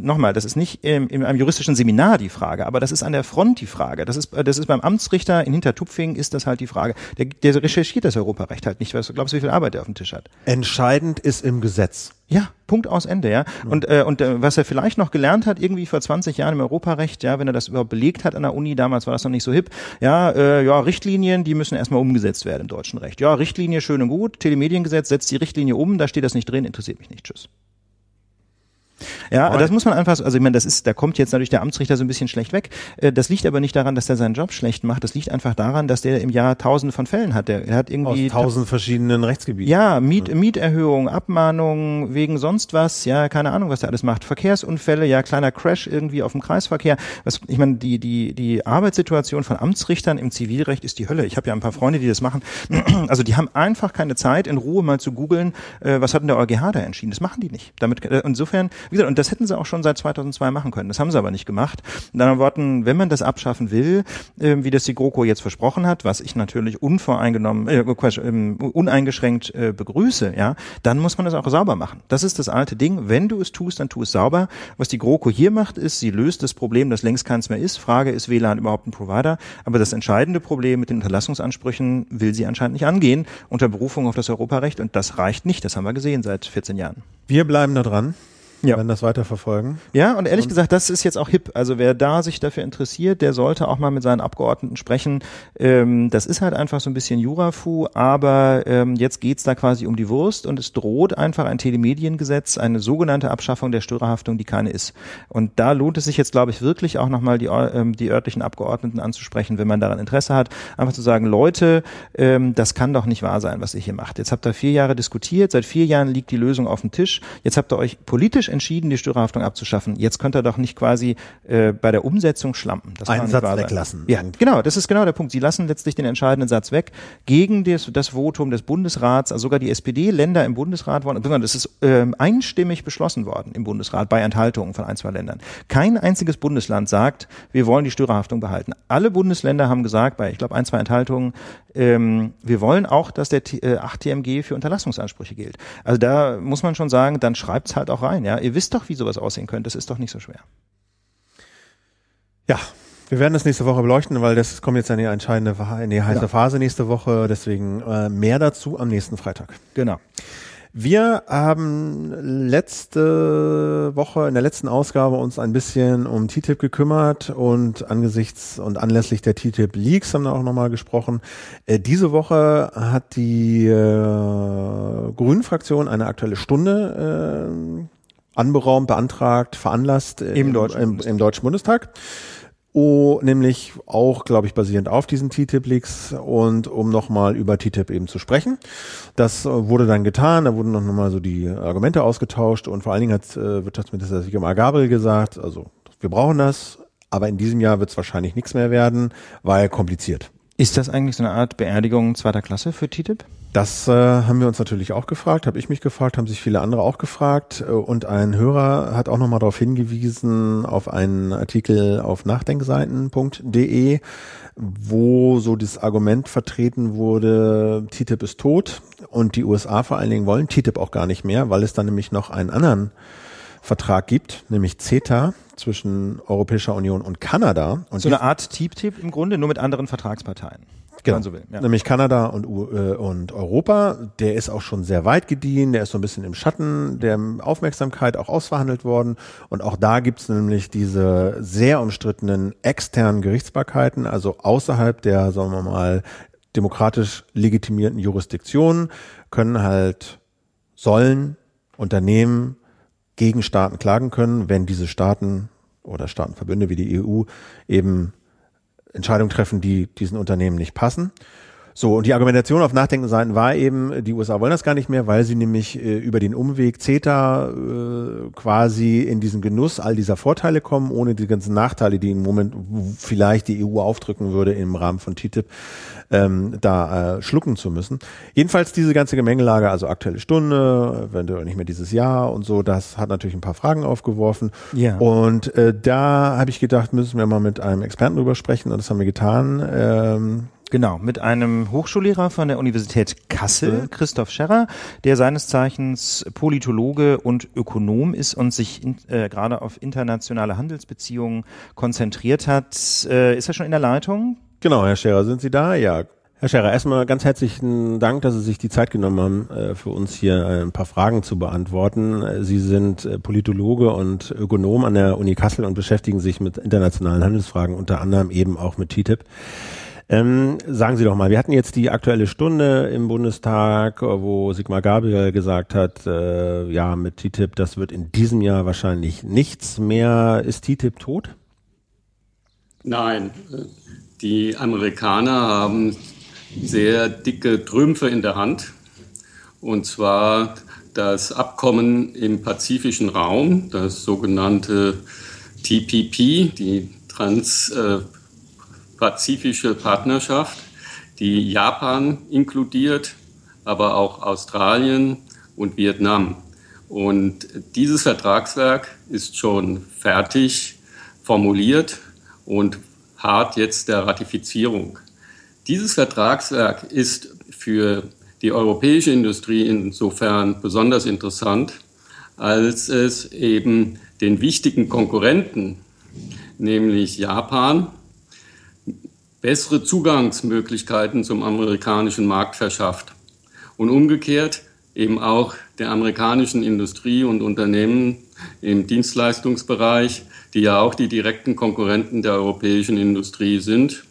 nochmal, das ist nicht im, in einem juristischen Seminar die Frage, aber das ist an der Front die Frage. Das ist, das ist beim Amtsrichter in Hintertupfing ist das halt die Frage. Der, der recherchiert das Europarecht halt nicht. Weißt du, glaubst wie viel Arbeit er auf dem Tisch hat? Entscheidend ist im Gesetz. Ja, Punkt aus Ende, ja. Und, äh, und äh, was er vielleicht noch gelernt hat, irgendwie vor 20 Jahren im Europarecht, ja, wenn er das überhaupt belegt hat an der Uni, damals war das noch nicht so hip, ja, äh, ja, Richtlinien, die müssen erstmal umgesetzt werden im deutschen Recht. Ja, Richtlinie schön und gut, Telemediengesetz setzt die Richtlinie um, da steht das nicht drin, interessiert mich nicht. Tschüss. Ja, das muss man einfach, also ich meine, das ist, da kommt jetzt natürlich der Amtsrichter so ein bisschen schlecht weg. Äh, das liegt aber nicht daran, dass der seinen Job schlecht macht. Das liegt einfach daran, dass der im Jahr tausende von Fällen hat. Der, hat irgendwie aus tausend verschiedenen Rechtsgebieten. Ja, Miet, Mieterhöhung, Abmahnung wegen sonst was. Ja, keine Ahnung, was der alles macht. Verkehrsunfälle, ja, kleiner Crash irgendwie auf dem Kreisverkehr. Was, ich meine, die die die Arbeitssituation von Amtsrichtern im Zivilrecht ist die Hölle. Ich habe ja ein paar Freunde, die das machen. [clears throat] Also die haben einfach keine Zeit, in Ruhe mal zu googeln, äh, was hat denn der EuGH da entschieden. Das machen die nicht. Damit äh, insofern, wie gesagt, und das hätten sie auch schon seit 2002 machen können. Das haben sie aber nicht gemacht. In anderen Worten, wenn man das abschaffen will, äh, wie das die GroKo jetzt versprochen hat, was ich natürlich unvoreingenommen, äh, Quatsch, äh, uneingeschränkt äh, begrüße, ja, dann muss man das auch sauber machen. Das ist das alte Ding. Wenn du es tust, dann tu es sauber. Was die GroKo hier macht, ist, sie löst das Problem, das längst keins mehr ist. Frage, ist WLAN überhaupt ein Provider? Aber das entscheidende Problem mit den Unterlassungsansprüchen will sie anscheinend nicht angehen unter Berufung auf das Europarecht und das reicht nicht. Das haben wir gesehen seit 14 Jahren. Wir bleiben da dran ja. werden das weiter verfolgen. Ja, und ehrlich und gesagt, das ist jetzt auch hip. Also wer da sich dafür interessiert, der sollte auch mal mit seinen Abgeordneten sprechen. Ähm, das ist halt einfach so ein bisschen Jurafu, aber ähm, jetzt geht's da quasi um die Wurst und es droht einfach ein Telemediengesetz, eine sogenannte Abschaffung der Störerhaftung, die keine ist. Und da lohnt es sich jetzt, glaube ich, wirklich auch nochmal die, ähm, die örtlichen Abgeordneten anzusprechen, wenn man daran Interesse hat, einfach zu sagen, Leute, ähm, das kann doch nicht wahr sein, was ihr hier macht. Jetzt habt ihr vier Jahre diskutiert, seit vier Jahren liegt die Lösung auf dem Tisch. Jetzt habt ihr euch politisch politisch entschieden, die Störerhaftung abzuschaffen. Jetzt könnt ihr doch nicht quasi äh, bei der Umsetzung schlampen. Das Einen Satz weglassen. Ja, genau, das ist genau der Punkt. Sie lassen letztlich den entscheidenden Satz weg gegen das, das Votum des Bundesrats, also sogar die SPD-Länder im Bundesrat wollen, das ist äh, einstimmig beschlossen worden im Bundesrat bei Enthaltungen von ein, zwei Ländern. Kein einziges Bundesland sagt, wir wollen die Störerhaftung behalten. Alle Bundesländer haben gesagt, bei, ich glaube, ein, zwei Enthaltungen, ähm, wir wollen auch, dass der äh, 8 TMG für Unterlassungsansprüche gilt. Also da muss man schon sagen, dann schreibt's halt auch rein. Ja, ihr wisst doch, wie sowas aussehen könnte. Das ist doch nicht so schwer. Ja, wir werden das nächste Woche beleuchten, weil das kommt jetzt in die entscheidende, in die heiße ja. Phase nächste Woche. Deswegen äh, mehr dazu am nächsten Freitag. Genau. Wir haben letzte Woche, in der letzten Ausgabe uns ein bisschen um TTIP gekümmert und angesichts und anlässlich der TTIP Leaks haben wir auch nochmal gesprochen. Äh, diese Woche hat die äh, Grünen-Fraktion eine aktuelle Stunde äh, anberaumt, beantragt, veranlasst Im, im, Deutschen, im, im Deutschen Bundestag Oh, nämlich auch, glaube ich, basierend auf diesen TTIP-Leaks und um nochmal über TTIP eben zu sprechen. Das äh, wurde dann getan, da wurden noch mal so die Argumente ausgetauscht und vor allen Dingen hat äh, Wirtschaftsminister Sigmar Gabriel gesagt, also wir brauchen das, aber in diesem Jahr wird es wahrscheinlich nichts mehr werden, weil kompliziert. Ist das eigentlich so eine Art Beerdigung zweiter Klasse für TTIP? Das äh, haben wir uns natürlich auch gefragt, habe ich mich gefragt, haben sich viele andere auch gefragt. Äh, und ein Hörer hat auch nochmal darauf hingewiesen, auf einen Artikel auf nachdenkseiten.de, wo so das Argument vertreten wurde, TTIP ist tot und die USA vor allen Dingen wollen TTIP auch gar nicht mehr, weil es dann nämlich noch einen anderen Vertrag gibt, nämlich CETA zwischen Europäischer Union und Kanada. Und so eine Art TTIP im Grunde, nur mit anderen Vertragsparteien. Genau. So will, ja. Nämlich Kanada und, äh, und Europa. Der ist auch schon sehr weit gediehen, der ist so ein bisschen im Schatten der Aufmerksamkeit auch ausverhandelt worden. Und auch da gibt's nämlich diese sehr umstrittenen externen Gerichtsbarkeiten, also außerhalb der, sagen wir mal, demokratisch legitimierten Jurisdiktionen, können halt, sollen Unternehmen gegen Staaten klagen können, wenn diese Staaten oder Staatenverbünde wie die EU eben Entscheidungen treffen, die diesen Unternehmen nicht passen. So, und die Argumentation auf Nachdenkenseiten war eben, die USA wollen das gar nicht mehr, weil sie nämlich äh, über den Umweg CETA äh, quasi in diesen Genuss all dieser Vorteile kommen, ohne die ganzen Nachteile, die im Moment vielleicht die EU aufdrücken würde im Rahmen von TTIP, ähm, da äh, schlucken zu müssen. Jedenfalls diese ganze Gemengelage, also aktuelle Stunde, eventuell nicht mehr dieses Jahr und so, das hat natürlich ein paar Fragen aufgeworfen. Ja. Und äh, da habe ich gedacht, müssen wir mal mit einem Experten drüber sprechen und das haben wir getan. Ähm, Genau, mit einem Hochschullehrer von der Universität Kassel, Christoph Scherrer, der seines Zeichens Politologe und Ökonom ist und sich in, äh, gerade auf internationale Handelsbeziehungen konzentriert hat. Äh, ist er schon in der Leitung? Genau, Herr Scherrer, sind Sie da? Ja. Herr Scherrer, erstmal ganz herzlichen Dank, dass Sie sich die Zeit genommen haben, äh, für uns hier äh, ein paar Fragen zu beantworten. Sie sind äh, Politologe und Ökonom an der Uni Kassel und beschäftigen sich mit internationalen Handelsfragen, unter anderem eben auch mit TTIP. Ähm, sagen Sie doch mal, wir hatten jetzt die aktuelle Stunde im Bundestag, wo Sigmar Gabriel gesagt hat, äh, ja, mit TTIP, das wird in diesem Jahr wahrscheinlich nichts mehr. Ist TTIP tot? Nein, die Amerikaner haben sehr dicke Trümpfe in der Hand. Und zwar das Abkommen im pazifischen Raum, das sogenannte TPP, die Trans, äh, pazifische Partnerschaft, die Japan inkludiert, aber auch Australien und Vietnam. Und dieses Vertragswerk ist schon fertig formuliert und hart jetzt der Ratifizierung. Dieses Vertragswerk ist für die europäische Industrie insofern besonders interessant, als es eben den wichtigen Konkurrenten, nämlich Japan, bessere Zugangsmöglichkeiten zum amerikanischen Markt verschafft. Und umgekehrt eben auch der amerikanischen Industrie und Unternehmen im Dienstleistungsbereich, die ja auch die direkten Konkurrenten der europäischen Industrie sind,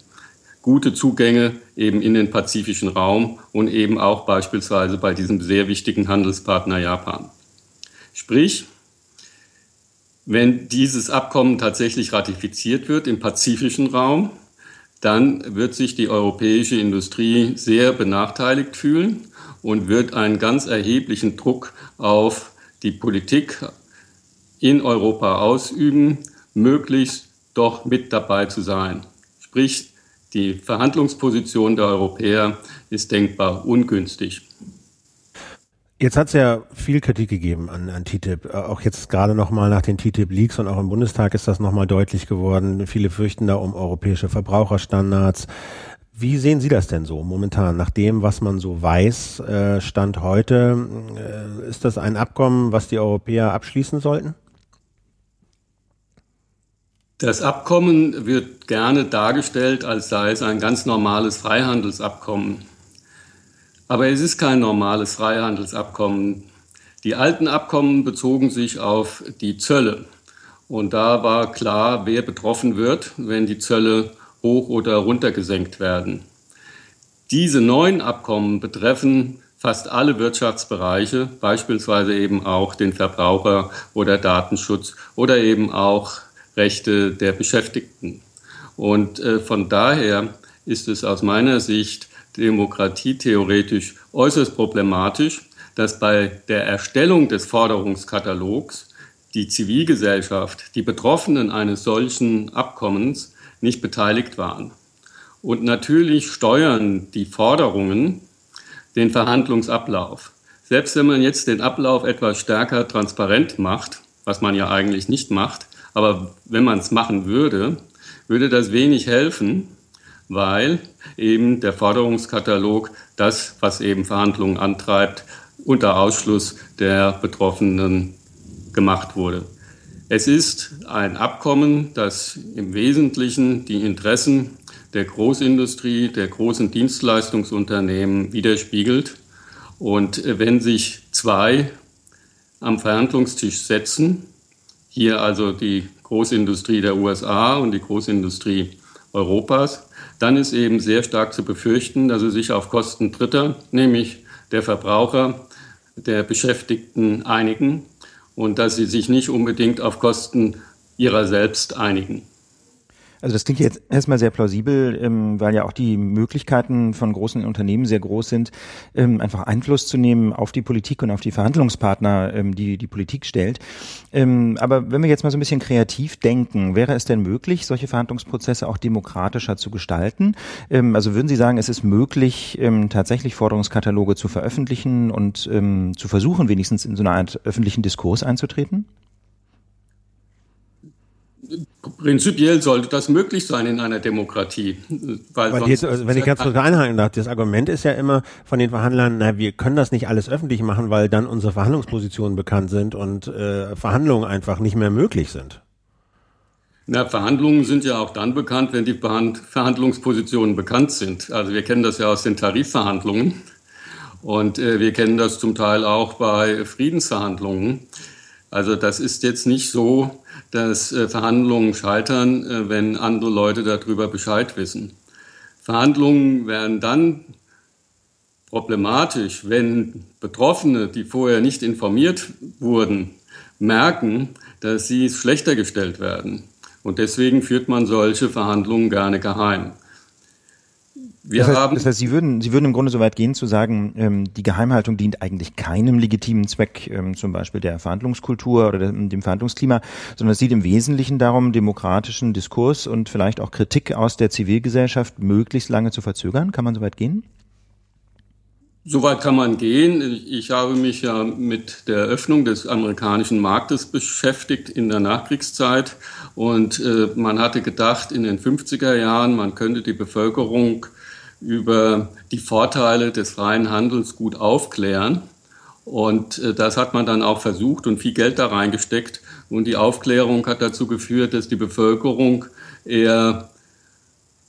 gute Zugänge eben in den pazifischen Raum und eben auch beispielsweise bei diesem sehr wichtigen Handelspartner Japan. Sprich, wenn dieses Abkommen tatsächlich ratifiziert wird im pazifischen Raum, dann wird sich die europäische Industrie sehr benachteiligt fühlen und wird einen ganz erheblichen Druck auf die Politik in Europa ausüben, möglichst doch mit dabei zu sein. Sprich, die Verhandlungsposition der Europäer ist denkbar ungünstig. Jetzt hat es ja viel Kritik gegeben an, an TTIP. Äh, auch jetzt gerade nochmal nach den TTIP-Leaks und auch im Bundestag ist das nochmal deutlich geworden. Viele fürchten da um europäische Verbraucherstandards. Wie sehen Sie das denn so momentan? Nach dem, was man so weiß, äh, Stand heute, äh, ist das ein Abkommen, was die Europäer abschließen sollten? Das Abkommen wird gerne dargestellt, als sei es ein ganz normales Freihandelsabkommen. Aber es ist kein normales Freihandelsabkommen. Die alten Abkommen bezogen sich auf die Zölle. Und da war klar, wer betroffen wird, wenn die Zölle hoch oder runter gesenkt werden. Diese neuen Abkommen betreffen fast alle Wirtschaftsbereiche, beispielsweise eben auch den Verbraucher oder Datenschutz oder eben auch Rechte der Beschäftigten. Und äh, von daher ist es aus meiner Sicht demokratietheoretisch äußerst problematisch, dass bei der Erstellung des Forderungskatalogs die Zivilgesellschaft, die Betroffenen eines solchen Abkommens nicht beteiligt waren. Und natürlich steuern die Forderungen den Verhandlungsablauf. Selbst wenn man jetzt den Ablauf etwas stärker transparent macht, was man ja eigentlich nicht macht, aber wenn man es machen würde, würde das wenig helfen, weil eben der Forderungskatalog das, was eben Verhandlungen antreibt, unter Ausschluss der Betroffenen gemacht wurde. Es ist ein Abkommen, das im Wesentlichen die Interessen der Großindustrie, der großen Dienstleistungsunternehmen widerspiegelt. Und wenn sich zwei am Verhandlungstisch setzen, hier also die Großindustrie der USA und die Großindustrie Europas, dann ist eben sehr stark zu befürchten, dass sie sich auf Kosten Dritter, nämlich der Verbraucher, der Beschäftigten einigen und dass sie sich nicht unbedingt auf Kosten ihrer selbst einigen. Also das klingt jetzt erstmal sehr plausibel, ähm, weil ja auch die Möglichkeiten von großen Unternehmen sehr groß sind, ähm, einfach Einfluss zu nehmen auf die Politik und auf die Verhandlungspartner, ähm, die die Politik stellt. Aber wenn wir jetzt mal so ein bisschen kreativ denken, wäre es denn möglich, solche Verhandlungsprozesse auch demokratischer zu gestalten? Also würden Sie sagen, es ist möglich, tatsächlich Forderungskataloge zu veröffentlichen und zu versuchen, wenigstens in so eine Art öffentlichen Diskurs einzutreten? Prinzipiell sollte das möglich sein in einer Demokratie. Weil, weil jetzt, also wenn ich ganz kurz einhaken darf, das Argument ist ja immer von den Verhandlern, na, wir können das nicht alles öffentlich machen, weil dann unsere Verhandlungspositionen bekannt sind und äh, Verhandlungen einfach nicht mehr möglich sind. Na, Verhandlungen sind ja auch dann bekannt, wenn die Verhandlungspositionen bekannt sind. Also wir kennen das ja aus den Tarifverhandlungen und äh, wir kennen das zum Teil auch bei Friedensverhandlungen. Also das ist jetzt nicht so, dass äh, Verhandlungen scheitern, äh, wenn andere Leute darüber Bescheid wissen. Verhandlungen werden dann problematisch, wenn Betroffene, die vorher nicht informiert wurden, merken, dass sie schlechter gestellt werden. Und deswegen führt man solche Verhandlungen gerne geheim. Wir das heißt, haben das heißt, Sie würden, Sie würden im Grunde so weit gehen zu sagen, ähm, die Geheimhaltung dient eigentlich keinem legitimen Zweck, ähm, zum Beispiel der Verhandlungskultur oder dem, dem Verhandlungsklima, sondern es sieht im Wesentlichen darum, demokratischen Diskurs und vielleicht auch Kritik aus der Zivilgesellschaft möglichst lange zu verzögern. Kann man so weit gehen? Soweit kann man gehen. Ich habe mich ja mit der Öffnung des amerikanischen Marktes beschäftigt in der Nachkriegszeit und äh, man hatte gedacht in den 50er Jahren, man könnte die Bevölkerung über die Vorteile des freien Handels gut aufklären. Und äh, das hat man dann auch versucht und viel Geld da reingesteckt. Und die Aufklärung hat dazu geführt, dass die Bevölkerung eher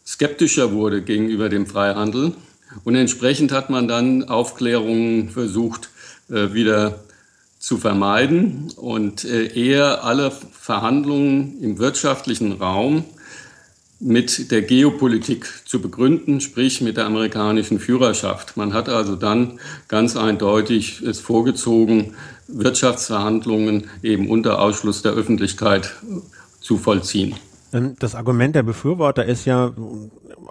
skeptischer wurde gegenüber dem Freihandel. Und entsprechend hat man dann Aufklärungen versucht äh, wieder zu vermeiden und äh, eher alle Verhandlungen im wirtschaftlichen Raum mit der Geopolitik zu begründen, sprich mit der amerikanischen Führerschaft. Man hat also dann ganz eindeutig es vorgezogen, Wirtschaftsverhandlungen eben unter Ausschluss der Öffentlichkeit zu vollziehen. Ähm, das Argument der Befürworter ist ja,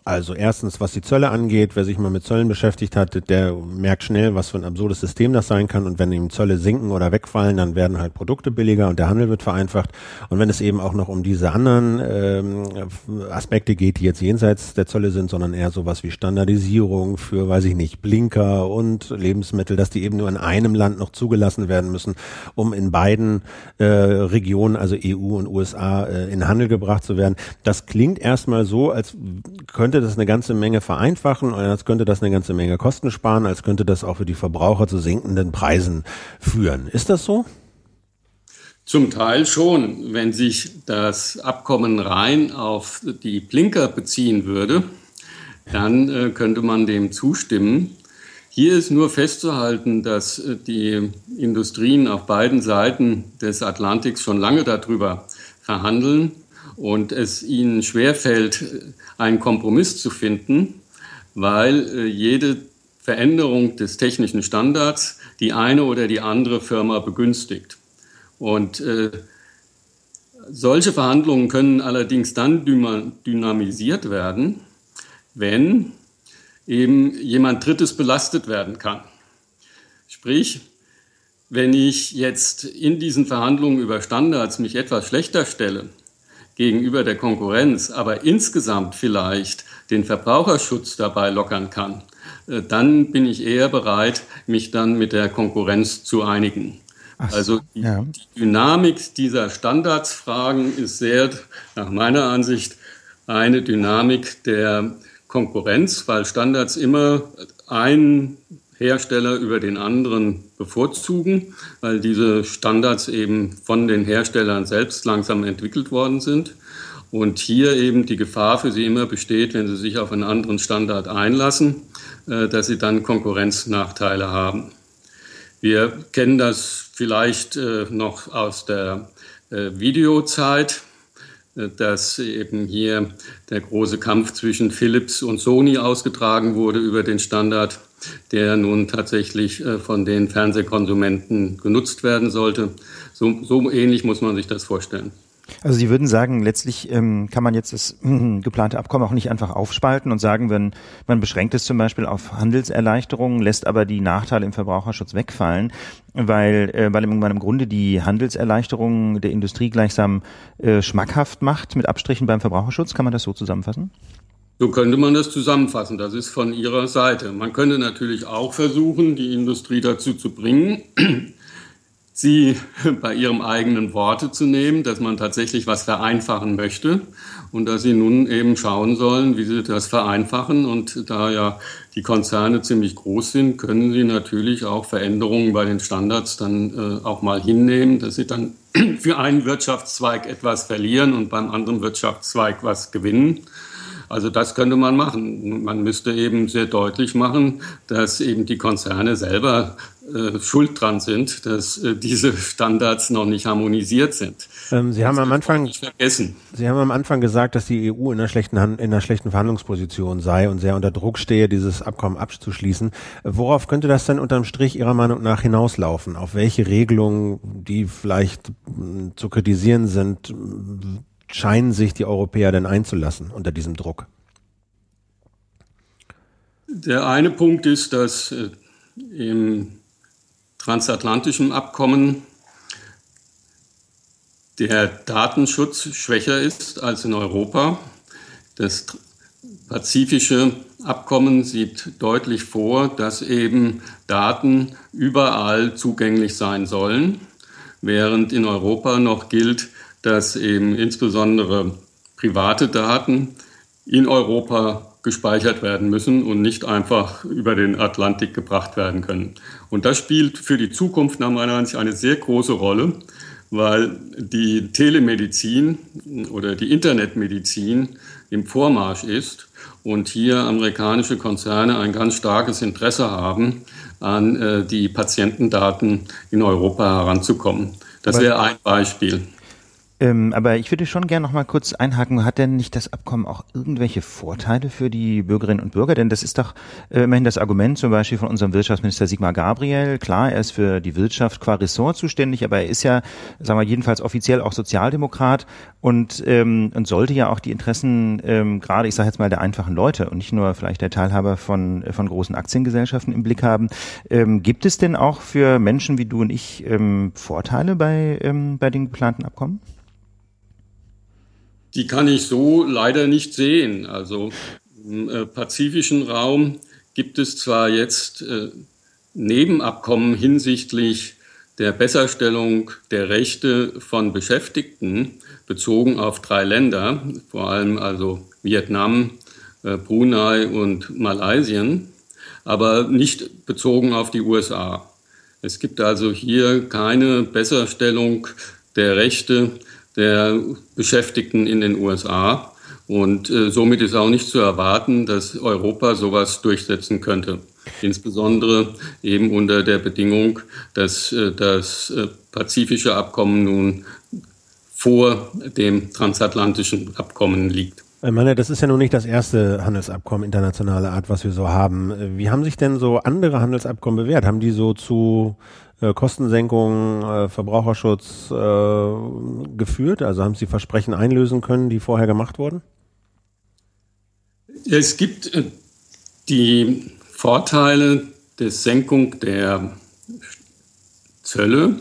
also erstens, was die Zölle angeht, wer sich mal mit Zöllen beschäftigt hat, der merkt schnell, was für ein absurdes System das sein kann. Und wenn ihm Zölle sinken oder wegfallen, dann werden halt Produkte billiger und der Handel wird vereinfacht. Und wenn es eben auch noch um diese anderen ähm, Aspekte geht, die jetzt jenseits der Zölle sind, sondern eher sowas wie Standardisierung für, weiß ich nicht, Blinker und Lebensmittel, dass die eben nur in einem Land noch zugelassen werden müssen, um in beiden äh, Regionen, also EU und USA, äh, in Handel gebracht zu werden. Das klingt erstmal so, als könnte könnte das eine ganze Menge vereinfachen und als könnte das eine ganze Menge Kosten sparen, als könnte das auch für die Verbraucher zu sinkenden Preisen führen. Ist das so? Zum Teil schon. Wenn sich das Abkommen rein auf die Blinker beziehen würde, dann äh, könnte man dem zustimmen. Hier ist nur festzuhalten, dass äh, die Industrien auf beiden Seiten des Atlantiks schon lange darüber verhandeln und es ihnen schwerfällt, einen Kompromiss zu finden, weil äh, jede Veränderung des technischen Standards die eine oder die andere Firma begünstigt. Und äh, Solche Verhandlungen können allerdings dann dynamisiert werden, wenn eben jemand Drittes belastet werden kann. Sprich, wenn ich jetzt in diesen Verhandlungen über Standards mich etwas schlechter stelle gegenüber der Konkurrenz, aber insgesamt vielleicht den Verbraucherschutz dabei lockern kann, äh, dann bin ich eher bereit, mich dann mit der Konkurrenz zu einigen. So, also die, ja. die Dynamik dieser Standardsfragen ist sehr, nach meiner Ansicht, eine Dynamik der Konkurrenz, weil Standards immer einen Hersteller über den anderen bevorzugen, weil diese Standards eben von den Herstellern selbst langsam entwickelt worden sind. Und hier eben die Gefahr für sie immer besteht, wenn sie sich auf einen anderen Standard einlassen, äh, dass sie dann Konkurrenznachteile haben. Wir kennen das vielleicht äh, noch aus der äh, Videozeit dass eben hier der große Kampf zwischen Philips und Sony ausgetragen wurde über den Standard, der nun tatsächlich äh, von den Fernsehkonsumenten genutzt werden sollte. So, so ähnlich muss man sich das vorstellen. Also Sie würden sagen, letztlich ähm, kann man jetzt das äh, [clears throat] geplante Abkommen auch nicht einfach aufspalten und sagen, wenn man beschränkt es zum Beispiel auf Handelserleichterungen, lässt aber die Nachteile im Verbraucherschutz wegfallen, weil, äh, weil man im Grunde die Handelserleichterungen der Industrie gleichsam äh, schmackhaft macht mit Abstrichen beim Verbraucherschutz. Kann man das so zusammenfassen? So könnte man das zusammenfassen. Das ist von Ihrer Seite. Man könnte natürlich auch versuchen, die Industrie dazu zu bringen, [clears throat] sie [laughs] bei ihrem eigenen Worte zu nehmen, dass man tatsächlich was vereinfachen möchte und dass sie nun eben schauen sollen, wie sie das vereinfachen. Und da ja die Konzerne ziemlich groß sind, können sie natürlich auch Veränderungen bei den Standards dann äh, auch mal hinnehmen, dass sie dann [clears throat] für einen Wirtschaftszweig etwas verlieren und beim anderen Wirtschaftszweig was gewinnen. Also das könnte man machen. Man müsste eben sehr deutlich machen, dass eben die Konzerne selber äh, schuld dran sind, dass äh, diese Standards noch nicht harmonisiert sind. Ähm, Sie das haben am Anfang vergessen. Sie haben am Anfang gesagt, dass die EU in einer schlechten in einer schlechten Verhandlungsposition sei und sehr unter Druck stehe, dieses Abkommen abzuschließen. Worauf könnte das denn unterm Strich Ihrer Meinung nach hinauslaufen? Auf welche Regelungen, die vielleicht mh, zu kritisieren sind, scheinen sich die Europäer denn einzulassen unter diesem Druck? Der eine Punkt ist, dass äh, im transatlantischen Abkommen der Datenschutz schwächer ist als in Europa. Das pazifische Abkommen sieht deutlich vor, dass eben Daten überall zugänglich sein sollen, während in Europa noch gilt, dass eben insbesondere private Daten in Europa gespeichert werden müssen und nicht einfach über den Atlantik gebracht werden können. Und das spielt für die Zukunft nach meiner Ansicht eine sehr große Rolle, weil die Telemedizin oder die Internetmedizin im Vormarsch ist und hier amerikanische Konzerne ein ganz starkes Interesse haben, an äh, die Patientendaten in Europa heranzukommen. Das wäre ein Beispiel. Ähm, aber ich würde schon gerne noch mal kurz einhaken. Hat denn nicht das Abkommen auch irgendwelche Vorteile für die Bürgerinnen und Bürger? Denn das ist doch äh, immerhin das Argument zum Beispiel von unserem Wirtschaftsminister Sigmar Gabriel. Klar, er ist für die Wirtschaft qua Ressort zuständig, aber er ist ja, sagen wir jedenfalls offiziell auch Sozialdemokrat und, ähm, und sollte ja auch die Interessen ähm, gerade, ich sage jetzt mal, der einfachen Leute und nicht nur vielleicht der Teilhaber von, von großen Aktiengesellschaften im Blick haben. Ähm, gibt es denn auch für Menschen wie du und ich ähm, Vorteile bei, ähm, bei den geplanten Abkommen? Die kann ich so leider nicht sehen. Also im äh, pazifischen Raum gibt es zwar jetzt äh, Nebenabkommen hinsichtlich der Besserstellung der Rechte von Beschäftigten bezogen auf drei Länder, vor allem also Vietnam, äh, Brunei und Malaysien, aber nicht bezogen auf die USA. Es gibt also hier keine Besserstellung der Rechte der Beschäftigten in den USA. Und äh, somit ist auch nicht zu erwarten, dass Europa sowas durchsetzen könnte. Insbesondere eben unter der Bedingung, dass äh, das äh, pazifische Abkommen nun vor dem transatlantischen Abkommen liegt. Ich meine, das ist ja nun nicht das erste Handelsabkommen internationaler Art, was wir so haben. Wie haben sich denn so andere Handelsabkommen bewährt? Haben die so zu äh, Kostensenkung, äh, Verbraucherschutz äh, geführt? Also haben Sie Versprechen einlösen können, die vorher gemacht wurden? Es gibt äh, die Vorteile der Senkung der Zölle,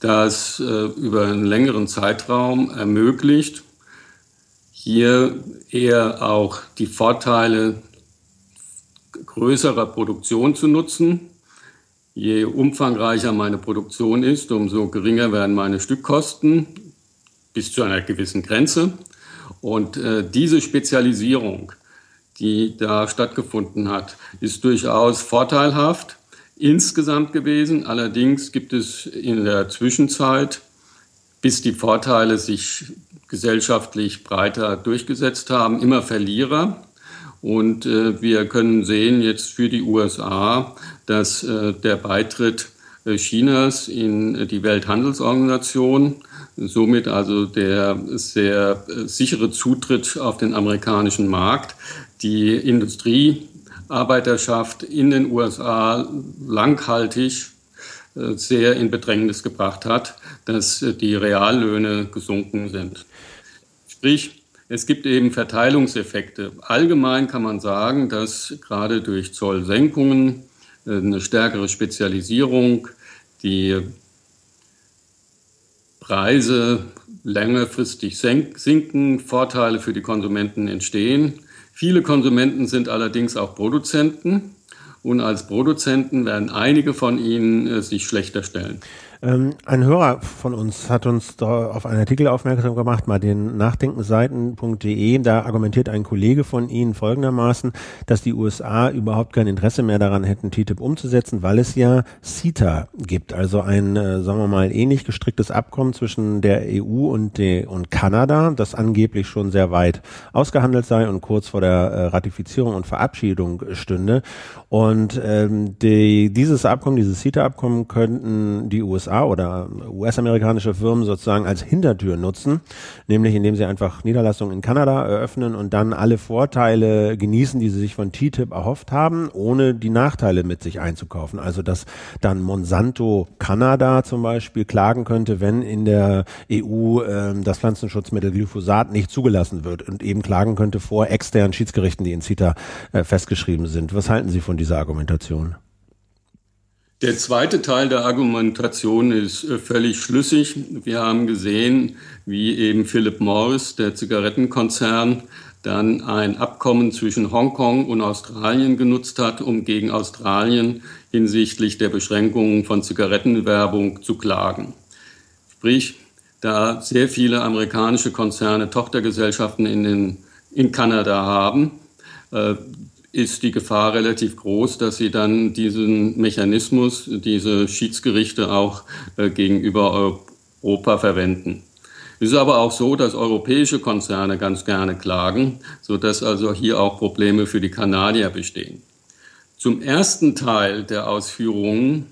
das äh, über einen längeren Zeitraum ermöglicht, hier eher auch die Vorteile größerer Produktion zu nutzen. Je umfangreicher meine Produktion ist, umso geringer werden meine Stückkosten bis zu einer gewissen Grenze. Und äh, diese Spezialisierung die da stattgefunden hat, ist durchaus vorteilhaft insgesamt gewesen. Allerdings gibt es in der Zwischenzeit, bis die Vorteile sich gesellschaftlich breiter durchgesetzt haben, immer Verlierer. Und äh, wir können sehen jetzt für die USA, dass äh, der Beitritt äh, Chinas in die Welthandelsorganisation, somit also der sehr äh, sichere Zutritt auf den amerikanischen Markt, die Industriearbeiterschaft in den USA langhaltig äh, sehr in Bedrängnis gebracht hat, dass äh, die Reallöhne gesunken sind. Sprich, es gibt eben Verteilungseffekte. Allgemein kann man sagen, dass gerade durch Zollsenkungen äh, eine stärkere Spezialisierung die Preise längerfristig sinken, Vorteile für die Konsumenten entstehen. Viele Konsumenten sind allerdings auch Produzenten und als Produzenten werden einige von ihnen äh, sich schlechter stellen. Ähm, ein Hörer von uns hat uns auf einen Artikel aufmerksam gemacht, mal den nachdenkenseiten.de. Da argumentiert ein Kollege von Ihnen folgendermaßen, dass die USA überhaupt kein Interesse mehr daran hätten, TTIP umzusetzen, weil es ja CETA gibt, also ein, äh, sagen wir mal, ähnlich gestricktes Abkommen zwischen der EU und, de, und Kanada, das angeblich schon sehr weit ausgehandelt sei und kurz vor der äh, Ratifizierung und Verabschiedung stünde. Und ähm, die, dieses Abkommen, dieses CETA-Abkommen könnten die USA USA oder US-amerikanische Firmen sozusagen als Hintertür nutzen, nämlich indem sie einfach Niederlassungen in Kanada eröffnen und dann alle Vorteile genießen, die sie sich von TTIP erhofft haben, ohne die Nachteile mit sich einzukaufen. Also dass dann Monsanto Kanada zum Beispiel klagen könnte, wenn in der EU äh, das Pflanzenschutzmittel Glyphosat nicht zugelassen wird und eben klagen könnte vor externen Schiedsgerichten, die in CITA äh, festgeschrieben sind. Was halten Sie von dieser Argumentation? Der zweite Teil der Argumentation ist äh, völlig schlüssig. Wir haben gesehen, wie eben Philip Morris, der Zigarettenkonzern, dann ein Abkommen zwischen Hongkong und Australien genutzt hat, um gegen Australien hinsichtlich der Beschränkungen von Zigarettenwerbung zu klagen. Sprich, da sehr viele amerikanische Konzerne Tochtergesellschaften in, den, in Kanada haben, äh, ist die Gefahr relativ groß, dass sie dann diesen Mechanismus, diese Schiedsgerichte auch äh, gegenüber Europa verwenden. Es ist aber auch so, dass europäische Konzerne ganz gerne klagen, sodass also hier auch Probleme für die Kanadier bestehen. Zum ersten Teil der Ausführungen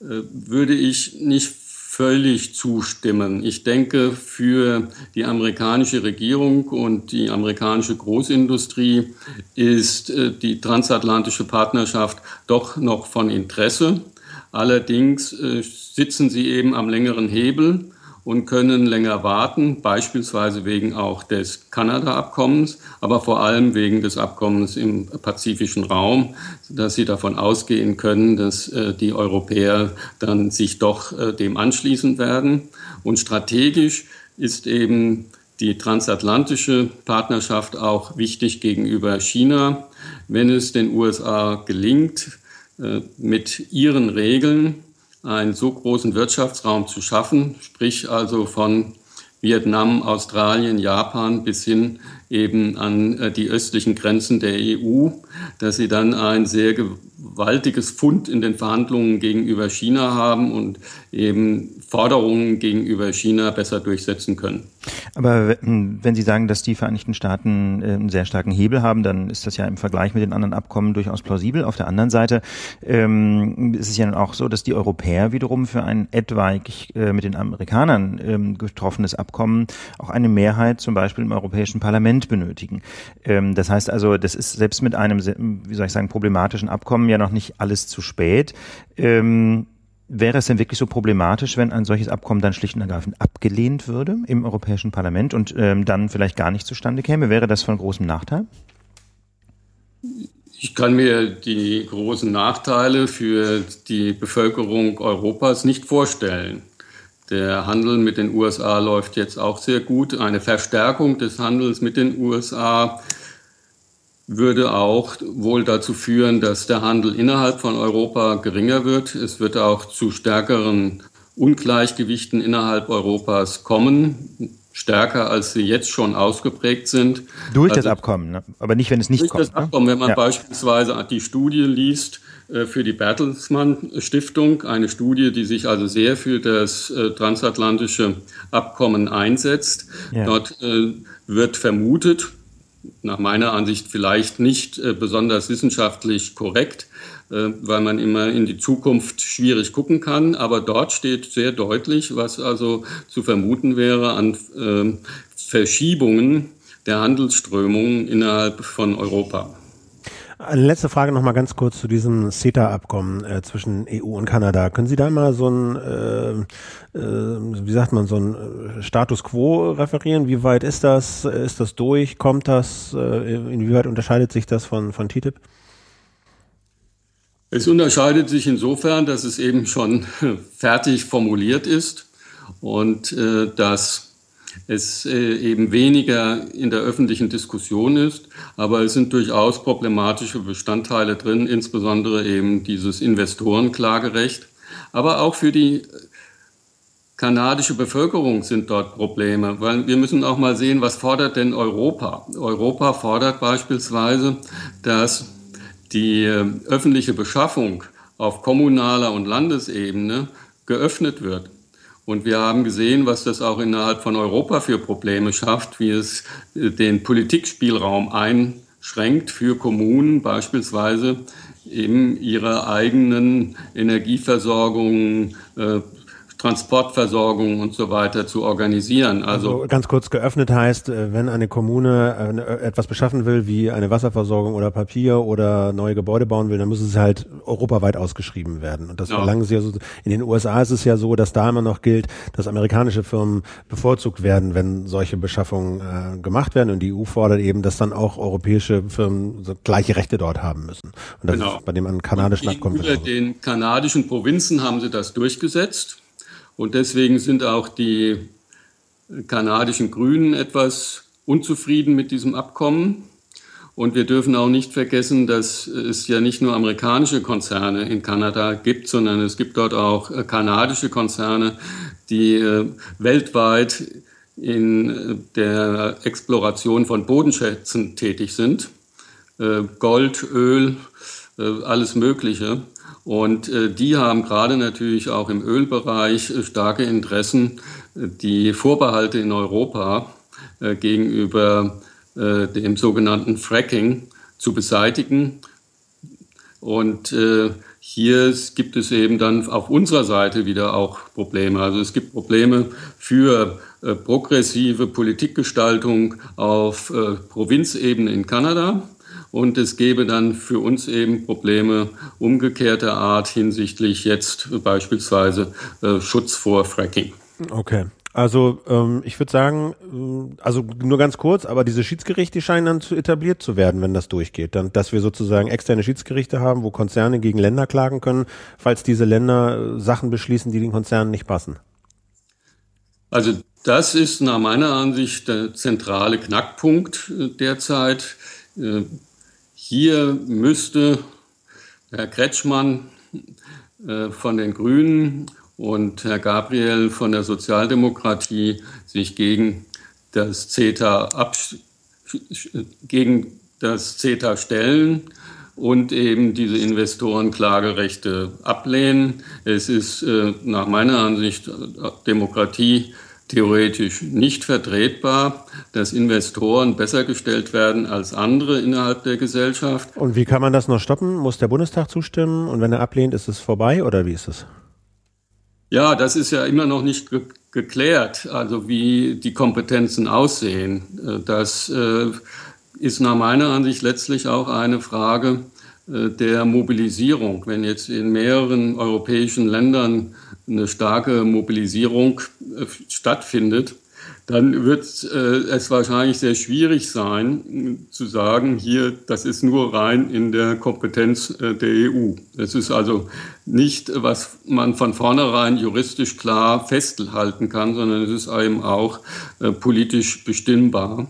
äh, würde ich nicht völlig zustimmen. Ich denke, für die amerikanische Regierung und die amerikanische Großindustrie ist äh, die transatlantische Partnerschaft doch noch von Interesse. Allerdings äh, sitzen sie eben am längeren Hebel und können länger warten, beispielsweise wegen auch des Kanada-Abkommens, aber vor allem wegen des Abkommens im pazifischen Raum, dass sie davon ausgehen können, dass äh, die Europäer dann sich doch äh, dem anschließen werden. Und strategisch ist eben die transatlantische Partnerschaft auch wichtig gegenüber China. Wenn es den USA gelingt, äh, mit ihren Regeln einen so großen Wirtschaftsraum zu schaffen, sprich also von Vietnam, Australien, Japan bis hin eben an äh, die östlichen Grenzen der EU, dass sie dann ein sehr gewaltiges Fund in den Verhandlungen gegenüber China haben und eben Forderungen gegenüber China besser durchsetzen können. Aber wenn Sie sagen, dass die Vereinigten Staaten äh, einen sehr starken Hebel haben, dann ist das ja im Vergleich mit den anderen Abkommen durchaus plausibel. Auf der anderen Seite ähm, ist es ja auch so, dass die Europäer wiederum für ein etwaig äh, mit den Amerikanern ähm, getroffenes Abkommen auch eine Mehrheit zum Beispiel im Europäischen Parlament Parlament benötigen. Ähm, das heißt also, das ist selbst mit einem, wie soll ich sagen, problematischen Abkommen ja noch nicht alles zu spät. Ähm, Wäre es denn wirklich so problematisch, wenn ein solches Abkommen dann schlicht und ergreifend abgelehnt würde im Europäischen Parlament und ähm, dann vielleicht gar nicht zustande käme? Wäre das von großem Nachteil? Ich kann mir die großen Nachteile für die Bevölkerung Europas nicht vorstellen. Der Handel mit den USA läuft jetzt auch sehr gut. Eine Verstärkung des Handels mit den USA würde auch wohl dazu führen, dass der Handel innerhalb von Europa geringer wird. Es wird auch zu stärkeren Ungleichgewichten innerhalb Europas kommen, stärker als sie jetzt schon ausgeprägt sind. Durch also, das Abkommen, ne? aber nicht, wenn es nicht durch kommt. Durch das ne? Abkommen, wenn man ja. beispielsweise die Studie liest äh, für die Bertelsmann Stiftung, eine Studie, die sich also sehr für das äh, transatlantische Abkommen einsetzt. Ja. Dort äh, wird vermutet, nach meiner Ansicht vielleicht nicht äh, besonders wissenschaftlich korrekt, äh, weil man immer in die Zukunft schwierig gucken kann. Aber dort steht sehr deutlich, was also zu vermuten wäre an äh, Verschiebungen der Handelsströmungen innerhalb von Europa. Eine letzte Frage noch mal ganz kurz zu diesem CETA-Abkommen äh, zwischen EU und Kanada. Können Sie da mal so ein, äh, äh, wie sagt man, so ein äh, Status Quo referieren? Wie weit ist das? Ist das durch? Kommt das? Äh, inwieweit unterscheidet sich das von, von TTIP? Es unterscheidet sich insofern, dass es eben schon [laughs] fertig formuliert ist und äh, dass es äh, eben weniger in der öffentlichen Diskussion ist, aber es sind durchaus problematische Bestandteile drin, insbesondere eben dieses Investorenklagerecht. Aber auch für die kanadische Bevölkerung sind dort Probleme, weil wir müssen auch mal sehen, was fordert denn Europa? Europa fordert beispielsweise, dass die äh, öffentliche Beschaffung auf kommunaler und Landesebene geöffnet wird. Und wir haben gesehen, was das auch innerhalb von Europa für Probleme schafft, wie es äh, den Politikspielraum einschränkt für Kommunen beispielsweise eben ihre eigenen Energieversorgung äh, Transportversorgung und so weiter zu organisieren. Also, also ganz kurz geöffnet heißt, äh, wenn eine Kommune äh, etwas beschaffen will, wie eine Wasserversorgung oder Papier oder neue Gebäude bauen will, dann muss es halt europaweit ausgeschrieben werden. Und das ja. verlangen sie ja so. In den USA ist es ja so, dass da immer noch gilt, dass amerikanische Firmen bevorzugt werden, wenn solche Beschaffungen äh, gemacht werden. Und die EU fordert eben, dass dann auch europäische Firmen so gleiche Rechte dort haben müssen. Und das genau. ist bei dem an kanadischen Abkommen. Über den kanadischen Provinzen haben sie das durchgesetzt. Und deswegen sind auch die kanadischen Grünen etwas unzufrieden mit diesem Abkommen. Und wir dürfen auch nicht vergessen, dass es ja nicht nur amerikanische Konzerne in Kanada gibt, sondern es gibt dort auch äh, kanadische Konzerne, die äh, weltweit in äh, der Exploration von Bodenschätzen tätig sind. Gold, Öl, alles Mögliche. Und äh, die haben gerade natürlich auch im Ölbereich äh, starke Interessen, äh, die Vorbehalte in Europa gegenüber dem sogenannten Fracking zu beseitigen. Und hier gibt es eben dann auf unserer Seite wieder auch Probleme. Also es gibt Probleme für progressive Politikgestaltung auf Provinzebene in Kanada. Und es gäbe dann für uns eben Probleme umgekehrter Art hinsichtlich jetzt beispielsweise äh, Schutz vor Fracking. Okay. Also ähm, ich würde sagen, äh, also nur ganz kurz, aber diese Schiedsgerichte scheinen dann zu etabliert zu werden, wenn das durchgeht. Dann, dass wir sozusagen externe Schiedsgerichte haben, wo Konzerne gegen Länder klagen können, falls diese Länder äh, Sachen beschließen, die den Konzernen nicht passen. Also das ist nach meiner Ansicht der zentrale Knackpunkt äh, derzeit. Hier müsste Herr Kretschmann äh, von den Grünen und Herr Gabriel von der Sozialdemokratie sich gegen das CETA, gegen das CETA stellen und eben diese Investorenklagerechte ablehnen. Es ist äh, nach meiner Ansicht Demokratie theoretisch nicht vertretbar, dass Investoren besser gestellt werden als andere innerhalb der Gesellschaft. Und wie kann man das noch stoppen? Muss der Bundestag zustimmen und wenn er ablehnt, ist es vorbei oder wie ist es? Ja, das ist ja immer noch nicht ge geklärt, also wie die Kompetenzen aussehen. Äh, das äh, ist nach meiner Ansicht letztlich auch eine Frage der Mobilisierung. Wenn jetzt in mehreren europäischen Ländern eine starke Mobilisierung äh, stattfindet, dann wird äh, es wahrscheinlich sehr schwierig sein, zu sagen, hier, das ist nur rein in der Kompetenz äh, der EU. Es ist also nicht, was man von vornherein juristisch klar festhalten kann, sondern es ist eben auch äh, politisch bestimmbar.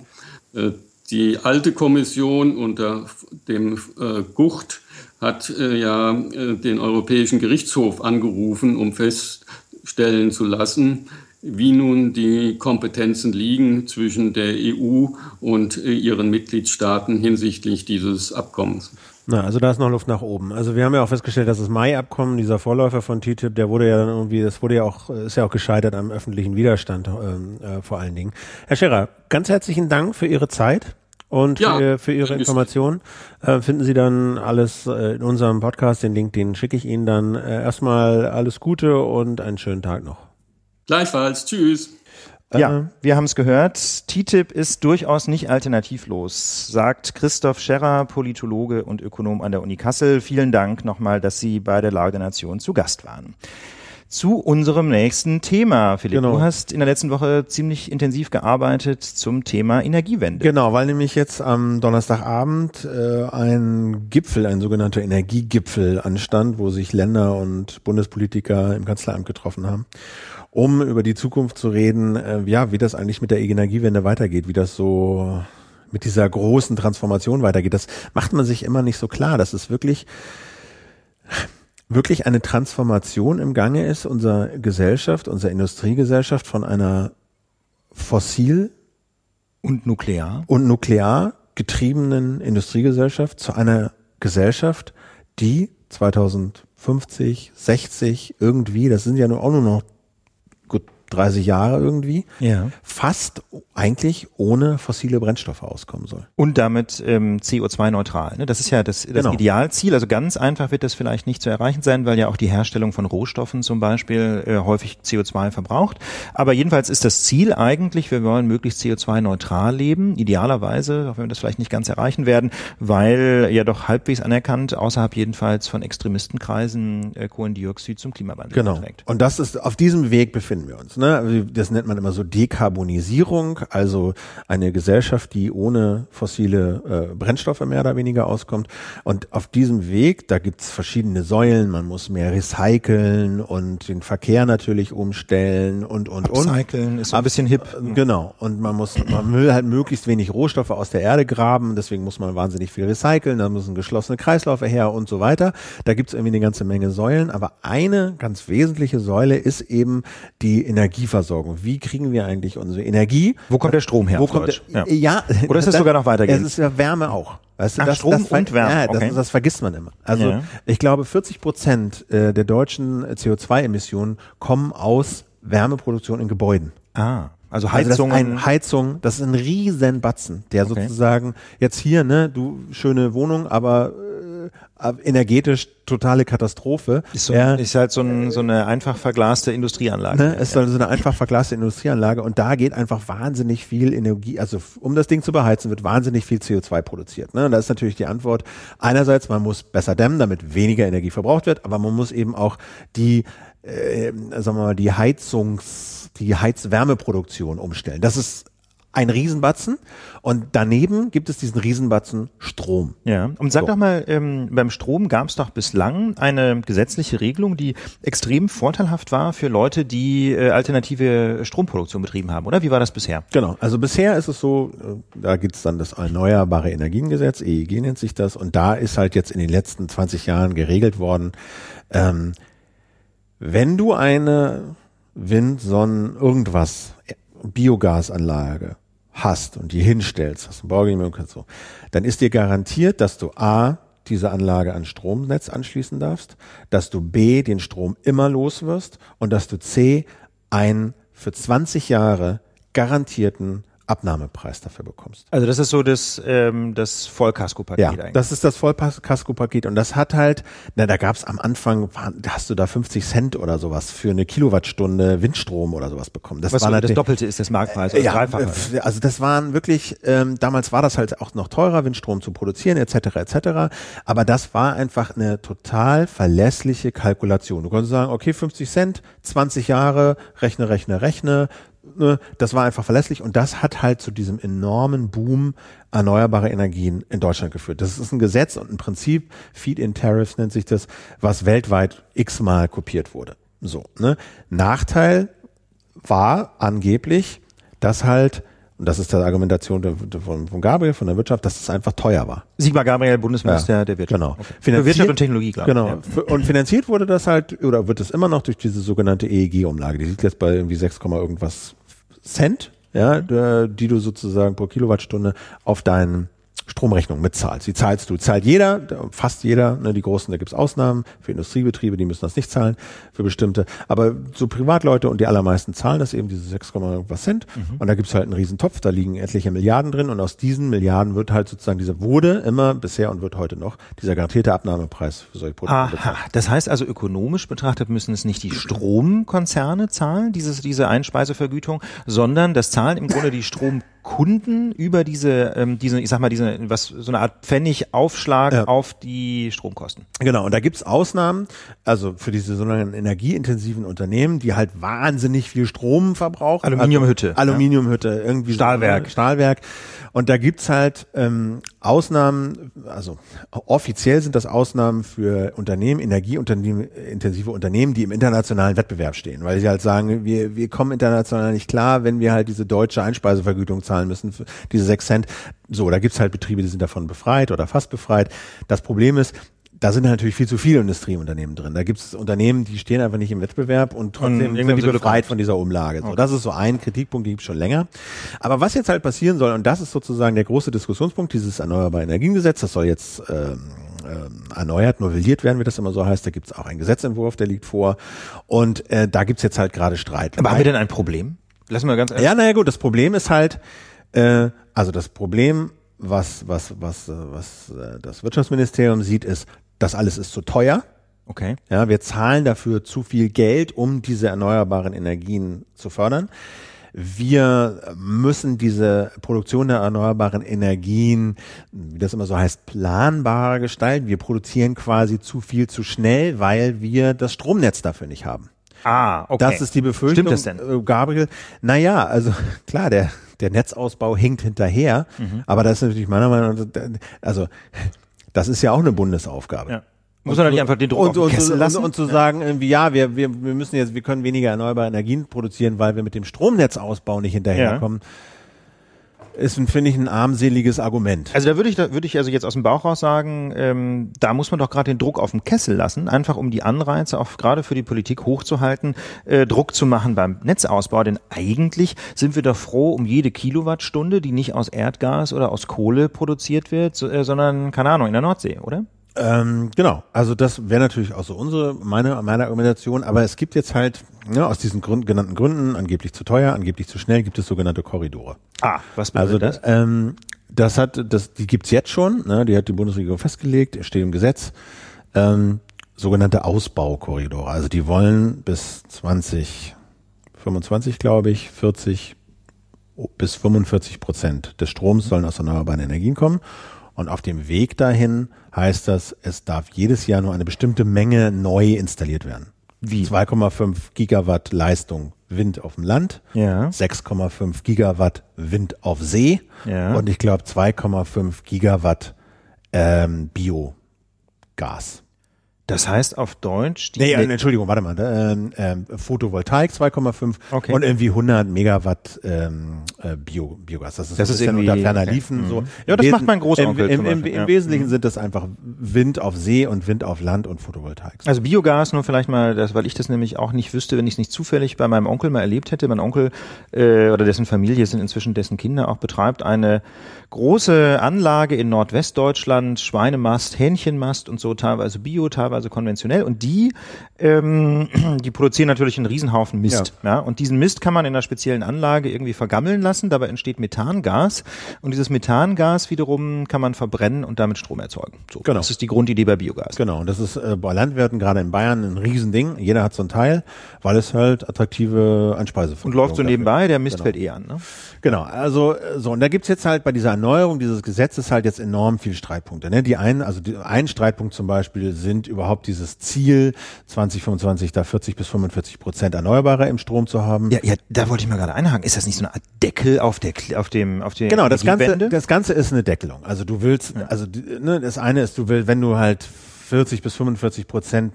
Äh, die alte Kommission unter dem äh, Gucht hat äh, ja den Europäischen Gerichtshof angerufen, um feststellen zu lassen, wie nun die Kompetenzen liegen zwischen der EU und ihren Mitgliedstaaten hinsichtlich dieses Abkommens. Na, also da ist noch Luft nach oben. Also wir haben ja auch festgestellt, dass das Mai-Abkommen, dieser Vorläufer von TTIP, der wurde ja dann irgendwie, das wurde ja auch, ist ja auch gescheitert am öffentlichen Widerstand ähm, äh, vor allen Dingen. Herr Scherer, ganz herzlichen Dank für Ihre Zeit und ja, für, für, Ihre Informationen. Äh, finden Sie dann alles äh, in unserem Podcast, den Link, den schicke ich Ihnen dann. Äh, erstmal alles Gute und einen schönen Tag noch. Gleichfalls. Tschüss. Ja, äh, wir haben es gehört. TTIP ist durchaus nicht alternativlos, sagt Christoph Scherrer, Politologe und Ökonom an der Uni Kassel. Vielen Dank nochmal, dass Sie bei der Lage der Nation zu Gast waren zu unserem nächsten Thema. Philipp, genau. du hast in der letzten Woche ziemlich intensiv gearbeitet zum Thema Energiewende. Genau, weil nämlich jetzt am Donnerstagabend äh, ein Gipfel, ein sogenannter Energiegipfel anstand, wo sich Länder und Bundespolitiker im Kanzleramt getroffen haben um über die Zukunft zu reden, äh, ja, wie das eigentlich mit der Energiewende weitergeht, wie das so mit dieser großen Transformation weitergeht. Das macht man sich immer nicht so klar. dass es wirklich, wirklich eine Transformation im Gange ist, unserer Gesellschaft, unserer Industriegesellschaft von einer fossil und nuklear und nuklear getriebenen Industriegesellschaft zu einer Gesellschaft, die 2050, 60 irgendwie, das sind ja nur auch nur noch 30 Jahre irgendwie, ja. fast eigentlich ohne fossile Brennstoffe auskommen soll. Und damit ähm, CO2-neutral. Ne? Das ist ja das, das genau. Idealziel. Also ganz einfach wird das vielleicht nicht zu erreichen sein, weil ja auch die Herstellung von Rohstoffen zum Beispiel äh, häufig CO2 verbraucht. Aber jedenfalls ist das Ziel eigentlich, wir wollen möglichst CO2-neutral leben, idealerweise, auch wenn wir das vielleicht nicht ganz erreichen werden, weil ja doch halbwegs anerkannt, außerhalb jedenfalls von Extremistenkreisen, äh, Kohlendioxid zum Klimawandel genau. trägt. Und das ist, auf diesem Weg befinden wir uns ne? Das nennt man immer so Dekarbonisierung, also eine Gesellschaft, die ohne fossile äh, Brennstoffe mehr oder weniger auskommt. Und auf diesem Weg, da gibt's verschiedene Säulen, man muss mehr recyceln und den Verkehr natürlich umstellen und und und. Recyceln ist so ein bisschen hip. Äh, genau. Und man muss, man will halt möglichst wenig Rohstoffe aus der Erde graben, deswegen muss man wahnsinnig viel recyceln, da müssen geschlossene Kreisläufe her und so weiter. Da gibt's irgendwie eine ganze Menge Säulen, aber eine ganz wesentliche Säule ist eben die Energie Energieversorgung. Wie kriegen wir eigentlich unsere Energie? Wo kommt der Strom her? Wo kommt der, ja. ja. Oder ist es sogar noch weitergehend? Es ist ja Wärme auch. Weißt du, Ach, das, Strom das, und Wärme. Ja, okay. das, das, vergisst man immer. Also ja. ich glaube, 40 Prozent äh, der deutschen CO2-Emissionen kommen aus Wärmeproduktion in Gebäuden. Ah. Also Heizung. Also das Heizung, das ist ein riesen Batzen, der okay. sozusagen jetzt hier, ne, du schöne Wohnung, aber äh, energetisch totale Katastrophe. Ist, so, ja, ist halt so, ein, so eine einfach verglaste Industrieanlage. Ne, ist ja. so eine einfach verglaste Industrieanlage und da geht einfach wahnsinnig viel Energie, also um das Ding zu beheizen, wird wahnsinnig viel CO2 produziert. Ne? Und da ist natürlich die Antwort, einerseits, man muss besser dämmen, damit weniger Energie verbraucht wird, aber man muss eben auch die, äh, sagen wir mal, die Heizungs, die Heizwärmeproduktion umstellen. Das ist ein Riesenbatzen und daneben gibt es diesen Riesenbatzen Strom. Ja, und sag so. doch mal, ähm, beim Strom gab es doch bislang eine gesetzliche Regelung, die extrem vorteilhaft war für Leute, die äh, alternative Stromproduktion betrieben haben, oder? Wie war das bisher? Genau, also bisher ist es so, äh, da gibt es dann das Erneuerbare Energiengesetz, EEG nennt sich das, und da ist halt jetzt in den letzten 20 Jahren geregelt worden, ähm, wenn du eine Wind, Sonnen, irgendwas Biogasanlage hast und die hinstellst, hast ein Baugenehmigung und so, dann ist dir garantiert, dass du A, diese Anlage an Stromnetz anschließen darfst, dass du B, den Strom immer los wirst und dass du C, einen für 20 Jahre garantierten Abnahmepreis dafür bekommst. Also das ist so das, ähm, das Vollkasko-Paket ja, eigentlich. Das ist das Vollkasko-Paket und das hat halt, na, da gab es am Anfang, hast du da 50 Cent oder sowas für eine Kilowattstunde Windstrom oder sowas bekommen. Das, Was war das Doppelte ist das Marktpreis, äh, ja, Dreifache. Äh, also das waren wirklich, ähm, damals war das halt auch noch teurer, Windstrom zu produzieren etc. etc. Aber das war einfach eine total verlässliche Kalkulation. Du konntest sagen, okay, 50 Cent, 20 Jahre, rechne, rechne, rechne, ne, das war einfach verlässlich und das hat halt zu diesem enormen Boom erneuerbare Energien in Deutschland geführt. Das ist ein Gesetz und ein Prinzip, Feed-in-Tariffs nennt sich das, was weltweit x-mal kopiert wurde. So, ne? Nachteil war angeblich, dass halt und das ist die Argumentation von, von Gabriel, von der Wirtschaft, dass es einfach teuer war. Sigmar Gabriel, Bundesminister ja, der Wirtschaft. Genau. Okay. Für Wirtschaft und Technologie, glaube ich. Genau. Ja. Und finanziert wurde das halt, oder wird es immer noch durch diese sogenannte EEG-Umlage. Die liegt jetzt bei irgendwie 6, irgendwas Cent, ja, die du sozusagen pro Kilowattstunde auf deinen Stromrechnung mitzahlst. Die zahlst du, zahlt jeder, fast jeder, ne, die großen, da gibt's Ausnahmen, für Industriebetriebe, die müssen das nicht zahlen, für bestimmte, aber so Privatleute und die allermeisten zahlen das eben, diese 6, was Cent mhm. und da gibt's halt einen riesen Topf, da liegen etliche Milliarden drin und aus diesen Milliarden wird halt sozusagen dieser, wurde immer bisher und wird heute noch dieser garantierte Abnahmepreis für solche Produkte Aha, bezahlt. Das heißt also ökonomisch betrachtet müssen es nicht die Stromkonzerne zahlen, dieses, diese Einspeisevergütung, sondern das zahlen im Grunde die Strom Kunden über diese, ähm, diese, ich sag mal, diese, was, so eine Art Pfennigaufschlag ja. auf die Stromkosten. Genau, und da gibt's Ausnahmen, also für diese sogenannten energieintensiven Unternehmen, die halt wahnsinnig viel Strom verbrauchen. Aluminiumhütte. Also Aluminiumhütte, irgendwie Stahlwerk. So, Stahlwerk. Und da gibt's halt ähm, Ausnahmen, also offiziell sind das Ausnahmen für Unternehmen, energieintensive Unternehmen, die im internationalen Wettbewerb stehen, weil sie halt sagen, wir, wir kommen international nicht klar, wenn wir halt diese deutsche Einspeisevergütung zahlen müssen, für diese sechs Cent. So, da gibt's halt Betriebe, die sind davon befreit oder fast befreit. Das Problem ist, da sind natürlich viel zu viele Industrieunternehmen drin. Da gibt es Unternehmen, die stehen einfach nicht im Wettbewerb und trotzdem sind die befreit von dieser Umlage. So, das ist so ein Kritikpunkt, den gibt es schon länger. Aber was jetzt halt passieren soll, und das ist sozusagen der große Diskussionspunkt, dieses Erneuerbare Energiengesetz, das soll jetzt ähm, ähm, erneuert, novelliert werden, wie das immer so heißt. Da gibt es auch einen Gesetzentwurf, der liegt vor. Und äh, da gibt es jetzt halt gerade Streit. Aber haben wir denn ein Problem? Lassen wir ganz ehrlich. Ja, naja gut, das Problem ist halt, äh, also das Problem was, was, was, äh, was äh, das Wirtschaftsministerium sieht, ist, das alles ist zu teuer. Okay. Ja, wir zahlen dafür zu viel Geld, um diese erneuerbaren Energien zu fördern. Wir müssen diese Produktion der erneuerbaren Energien, wie das immer so heißt, planbarer gestalten. Wir produzieren quasi zu viel zu schnell, weil wir das Stromnetz dafür nicht haben. Ah, okay. Das ist die Befürchtung. Stimmt das denn? Äh, Gabriel, naja, also [laughs] klar, der, der Netzausbau hinkt hinterher, mhm. aber das ist natürlich meiner Meinung nach, also das ist ja auch eine Bundesaufgabe. Ja. Muss man nicht einfach den Druck und, und, und, und, zu sagen, irgendwie, ja, wir, wir, wir müssen jetzt, wir können weniger erneuerbare Energien produzieren, weil wir mit dem Stromnetzausbau nicht hinterherkommen. Ja. Ist, finde ich, ein armseliges Argument. Also da würde ich, da würde ich also jetzt aus dem Bauch raus sagen, ähm, da muss man doch gerade den Druck auf den Kessel lassen, einfach um die Anreize auch gerade für die Politik hochzuhalten, äh, Druck zu machen beim Netzausbau. Denn eigentlich sind wir doch froh um jede Kilowattstunde, die nicht aus Erdgas oder aus Kohle produziert wird, äh, sondern, keine Ahnung, in der Nordsee, oder? Ähm, genau, also das wäre natürlich auch so unsere, meine, meine Argumentation, aber es gibt jetzt halt, ja, aus diesen Grund, genannten Gründen, angeblich zu teuer, angeblich zu schnell, gibt es sogenannte Korridore. Ah, was bedeutet also, das? Ähm, das hat, das, die gibt's jetzt schon, ne, die hat die Bundesregierung festgelegt, steht im Gesetz, ähm, sogenannte Ausbaukorridore. Also die wollen bis 2025, glaube ich, 40 bis 45 Prozent des Stroms sollen aus erneuerbaren Energien kommen. Und auf dem Weg dahin heißt das, es darf jedes Jahr nur eine bestimmte Menge neu installiert werden. Wie? 2,5 Gigawatt Leistung Wind auf dem Land, ja. 6,5 Gigawatt Wind auf See ja. und ich glaube 2,5 Gigawatt ähm, Biogas. Das heißt auf Deutsch die nee, äh, Entschuldigung, warte mal, ähm, ähm, Photovoltaik 2,5 okay. und irgendwie 100 Megawatt ähm, äh, Bio, Biogas. Das ist, das ist irgendwie unter ferner okay. Liefen mhm. so. Ja, das Wesen, macht mein Großonkel. Im, im, im, im Wesentlichen mhm. sind das einfach Wind auf See und Wind auf Land und Photovoltaik. Also Biogas nur vielleicht mal, das, weil ich das nämlich auch nicht wüsste, wenn ich es nicht zufällig bei meinem Onkel mal erlebt hätte. Mein Onkel äh, oder dessen Familie sind inzwischen dessen Kinder auch betreibt eine große Anlage in Nordwestdeutschland, Schweinemast, Hähnchenmast und so teilweise Bio, teilweise teilweise konventionell und die, ähm, [clears throat] die produzieren natürlich einen Riesenhaufen Mist. Ja. ja. Und diesen Mist kann man in einer speziellen Anlage irgendwie vergammeln lassen, dabei entsteht Methangas und dieses Methangas wiederum kann man verbrennen und damit Strom erzeugen. So, genau. Das ist die Grundidee bei Biogas. Genau, und das ist äh, bei Landwirten gerade in Bayern ein Riesending. Jeder hat so ein Teil, weil es halt attraktive Einspeise Und läuft so nebenbei, der Mist genau. fällt eh an. Ne? Genau, also so, und da gibt's jetzt halt bei dieser Erneuerung dieses Gesetzes halt jetzt enorm viel Streitpunkte. Ne? Die einen, also die, ein Streitpunkt zum Beispiel sind überhaupt dieses Ziel, 2025 da 40 bis 45 Prozent Erneuerbare im Strom zu haben. Ja, ja, da wollte ich mal gerade einhaken. Ist das nicht so eine Art Deckel auf der auf dem auf der Genau, das ganze das ganze ist eine Deckelung. Also du willst, ja. also ne, das eine ist, du willst, wenn du halt 40 bis 45 Prozent,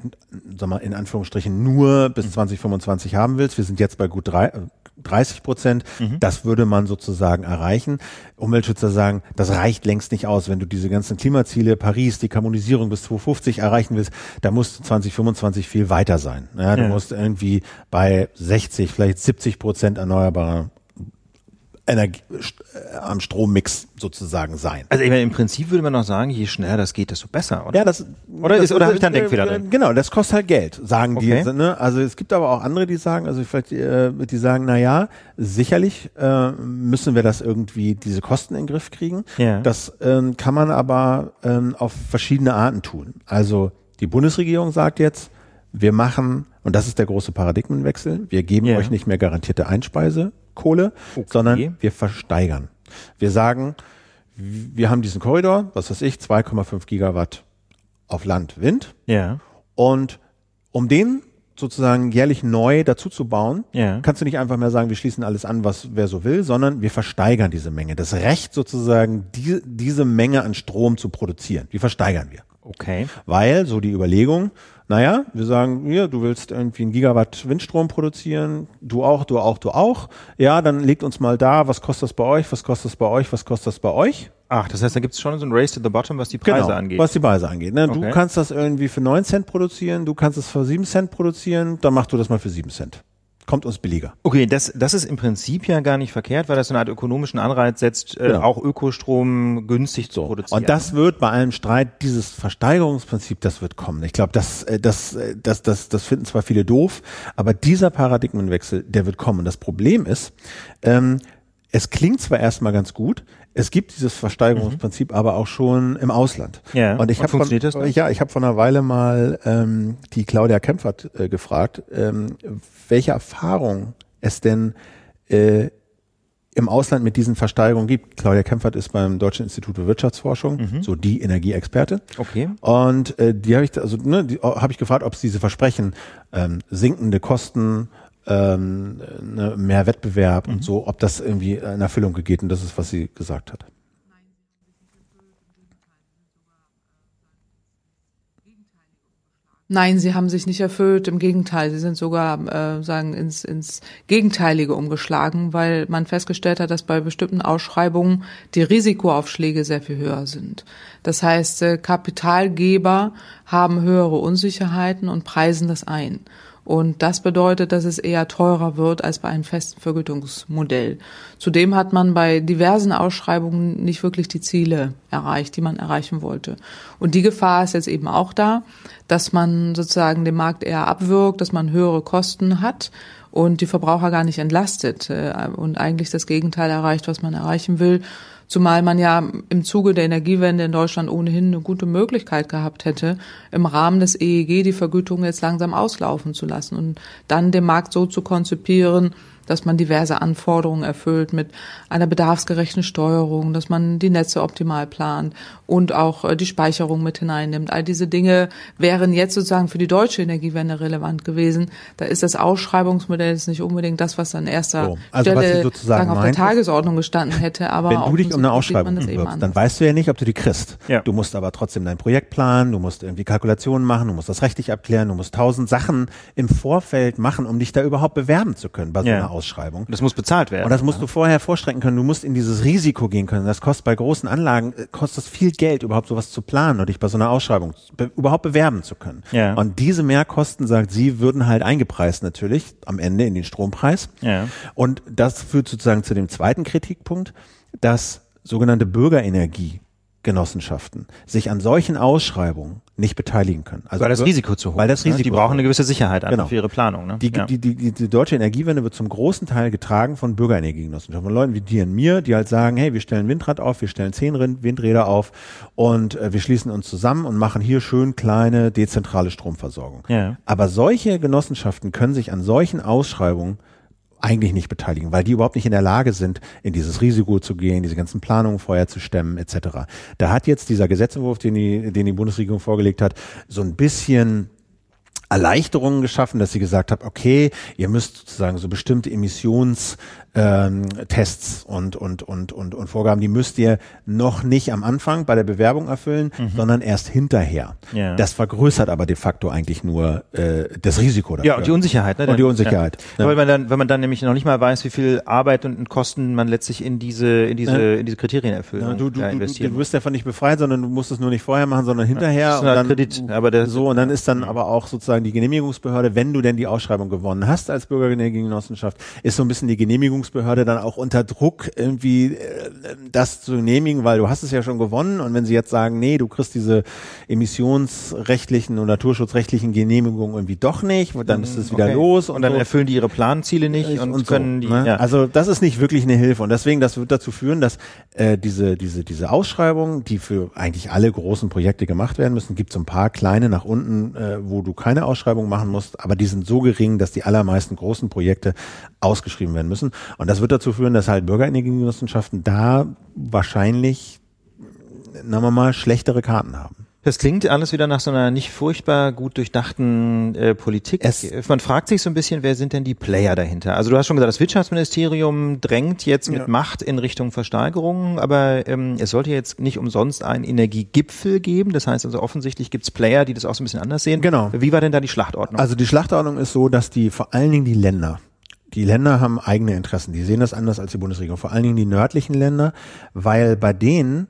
sag mal in Anführungsstrichen nur bis 2025 mhm. haben willst. Wir sind jetzt bei gut drei, 30 Prozent. Mhm. Das würde man sozusagen erreichen. Umweltschützer sagen, das reicht längst nicht aus. Wenn du diese ganzen Klimaziele, Paris, die Karbonisierung bis 2050 erreichen willst, da musst du 2025 viel weiter sein. Ja, du ja. musst irgendwie bei 60, vielleicht 70 Prozent erneuerbarer Energie, äh, am Strommix sozusagen sein. Also ich meine, im Prinzip würde man noch sagen, je schneller das geht, desto besser, oder? Ja, das oder das, ist oder habe ich dann Denkfehler drin? Genau, das kostet halt Geld, sagen okay. die. Ne? Also es gibt aber auch andere, die sagen, also vielleicht äh, die sagen, na ja, sicherlich äh, müssen wir das irgendwie diese Kosten in den Griff kriegen. Ja. Das ähm, kann man aber ähm, auf verschiedene Arten tun. Also die Bundesregierung sagt jetzt, wir machen und das ist der große Paradigmenwechsel. Wir geben yeah. euch nicht mehr garantierte Einspeise, Kohle, okay. sondern wir versteigern. Wir sagen, wir haben diesen Korridor, was weiß ich, 2,5 Gigawatt auf Land Wind. Ja. Und um den sozusagen jährlich neu dazu zu bauen, ja. kannst du nicht einfach mehr sagen, wir schließen alles an, was wer so will, sondern wir versteigern diese Menge. Das Recht sozusagen, die, diese Menge an Strom zu produzieren, die versteigern wir. Okay. Weil, so die Überlegung, naja, wir sagen, hier, du willst irgendwie einen Gigawatt Windstrom produzieren, du auch, du auch, du auch. Ja, dann legt uns mal da, was kostet das bei euch, was kostet das bei euch, was kostet das bei euch? Ach, das heißt, da gibt es schon so ein Race to the Bottom, was die Preise genau, angeht. Was die Preise angeht. Ne? Okay. Du kannst das irgendwie für 9 Cent produzieren, du kannst es für 7 Cent produzieren, dann mach du das mal für 7 Cent kommt uns billiger. Okay, das, das ist im Prinzip ja gar nicht verkehrt, weil das so eine Art ökonomischen Anreiz setzt, äh, genau. auch Ökostrom günstig zu produzieren. Und das wird bei allem Streit, dieses Versteigerungsprinzip, das wird kommen. Ich glaube, das, äh, das, äh, das, das, das finden zwar viele doof, aber dieser Paradigmenwechsel, der wird kommen. Das Problem ist, ähm, es klingt zwar erstmal ganz gut, es gibt dieses Versteigerungsprinzip mhm. aber auch schon im Ausland. Ja. Und ich habe von, ja, ich habe vor einer Weile mal ähm, die Claudia Kempfert äh, gefragt, ähm, welche Erfahrung es denn äh, im Ausland mit diesen Versteigerungen gibt. Claudia Kempfert ist beim Deutschen Institut für Wirtschaftsforschung, mhm. so die Energieexperte. Okay. Und äh, die habe ich also ne, die habe ich gefragt, ob es diese Versprechen ähm, sinkende Kosten ähm, ne, mehr Wettbewerb mhm. und so, ob das irgendwie in Erfüllung geht. Und das ist, was sie gesagt hat. Nein, sie haben sich nicht erfüllt. Im Gegenteil, sie sind sogar äh, sagen ins, ins Gegenteilige umgeschlagen, weil man festgestellt hat, dass bei bestimmten Ausschreibungen die Risikoaufschläge sehr viel höher sind. Das heißt, äh, Kapitalgeber haben höhere Unsicherheiten und preisen das ein. Und das bedeutet, dass es eher teurer wird als bei einem festen Vergütungsmodell. Zudem hat man bei diversen Ausschreibungen nicht wirklich die Ziele erreicht, die man erreichen wollte. Und die Gefahr ist jetzt eben auch da, dass man sozusagen den Markt eher abwirkt, dass man höhere Kosten hat und die Verbraucher gar nicht entlastet äh, und eigentlich das Gegenteil erreicht, was man erreichen will. Zumal man ja im Zuge der Energiewende in Deutschland ohnehin eine gute Möglichkeit gehabt hätte, im Rahmen des EEG die Vergütung jetzt langsam auslaufen zu lassen und dann den Markt so zu konzipieren, dass man diverse Anforderungen erfüllt mit einer bedarfsgerechten Steuerung, dass man die Netze optimal plant und auch äh, die Speicherung mit hineinnimmt. All diese Dinge wären jetzt sozusagen für die deutsche Energiewende relevant gewesen. Da ist das Ausschreibungsmodell jetzt nicht unbedingt das, was an erster so, also Stelle sozusagen auf der Tagesordnung gestanden hätte. Aber wenn du dich um eine Ausschreibung bewirbst, dann weißt du ja nicht, ob du die kriegst. Ja. Du musst aber trotzdem dein Projekt planen, du musst irgendwie Kalkulationen machen, du musst das rechtlich abklären, du musst tausend Sachen im Vorfeld machen, um dich da überhaupt bewerben zu können bei so ja. Ausschreibung. Das muss bezahlt werden. Und das musst du vorher vorstrecken können. Du musst in dieses Risiko gehen können. Das kostet bei großen Anlagen, äh, kostet viel Geld, überhaupt sowas zu planen und dich bei so einer Ausschreibung be überhaupt bewerben zu können. Ja. Und diese Mehrkosten, sagt sie, würden halt eingepreist natürlich am Ende in den Strompreis. Ja. Und das führt sozusagen zu dem zweiten Kritikpunkt, dass sogenannte Bürgerenergie Genossenschaften sich an solchen Ausschreibungen nicht beteiligen können. Also weil das Risiko zu hoch weil das Risiko ne? Die brauchen eine gewisse Sicherheit genau. für ihre Planung. Ne? Die, ja. die, die, die deutsche Energiewende wird zum großen Teil getragen von Bürgerenergiegenossenschaften, von Leuten wie dir und mir, die halt sagen, hey, wir stellen Windrad auf, wir stellen zehn Windräder auf und äh, wir schließen uns zusammen und machen hier schön kleine dezentrale Stromversorgung. Ja. Aber solche Genossenschaften können sich an solchen Ausschreibungen eigentlich nicht beteiligen, weil die überhaupt nicht in der Lage sind, in dieses Risiko zu gehen, diese ganzen Planungen vorher zu stemmen, etc. Da hat jetzt dieser Gesetzentwurf, den die, den die Bundesregierung vorgelegt hat, so ein bisschen Erleichterungen geschaffen, dass sie gesagt hat, okay, ihr müsst sozusagen so bestimmte Emissions ähm, Tests und, und, und, und, und Vorgaben, die müsst ihr noch nicht am Anfang bei der Bewerbung erfüllen, mhm. sondern erst hinterher. Ja. Das vergrößert aber de facto eigentlich nur äh, das Risiko dafür. Ja, und die Unsicherheit. Ne? Und die Unsicherheit. Ja. Ja. Weil man dann, wenn man dann nämlich noch nicht mal weiß, wie viel Arbeit und Kosten man letztlich in diese, in diese, in diese Kriterien erfüllt. Ja, du, du, du, du wirst davon nicht befreit, sondern du musst es nur nicht vorher machen, sondern hinterher. Ja, und dann, Kredit, aber der, so, und dann ist dann aber auch sozusagen die Genehmigungsbehörde, wenn du denn die Ausschreibung gewonnen hast als Bürgergenossenschaft, ist so ein bisschen die Genehmigungsbehörde dann auch unter Druck, irgendwie äh, das zu genehmigen, weil du hast es ja schon gewonnen und wenn sie jetzt sagen, nee, du kriegst diese emissionsrechtlichen und naturschutzrechtlichen Genehmigungen irgendwie doch nicht, dann ist es wieder okay. los und, und dann so. erfüllen die ihre Planziele nicht und, und können so, die. Ne? Ja. Also das ist nicht wirklich eine Hilfe und deswegen das wird dazu führen, dass äh, diese diese diese Ausschreibungen, die für eigentlich alle großen Projekte gemacht werden müssen, gibt es ein paar kleine nach unten, äh, wo du keine Ausschreibung machen musst, aber die sind so gering, dass die allermeisten großen Projekte ausgeschrieben werden müssen und das wird dazu führen, dass halt Bürgerenergiegenossenschaften da wahrscheinlich, sagen wir mal, schlechtere Karten haben. Das klingt alles wieder nach so einer nicht furchtbar gut durchdachten äh, Politik. Es Man fragt sich so ein bisschen, wer sind denn die Player dahinter? Also du hast schon gesagt, das Wirtschaftsministerium drängt jetzt mit ja. Macht in Richtung Versteigerung, aber ähm, es sollte jetzt nicht umsonst einen Energiegipfel geben. Das heißt also offensichtlich gibt es Player, die das auch so ein bisschen anders sehen. Genau. Wie war denn da die Schlachtordnung? Also die Schlachtordnung ist so, dass die vor allen Dingen die Länder die Länder haben eigene Interessen. Die sehen das anders als die Bundesregierung. Vor allen Dingen die nördlichen Länder, weil bei denen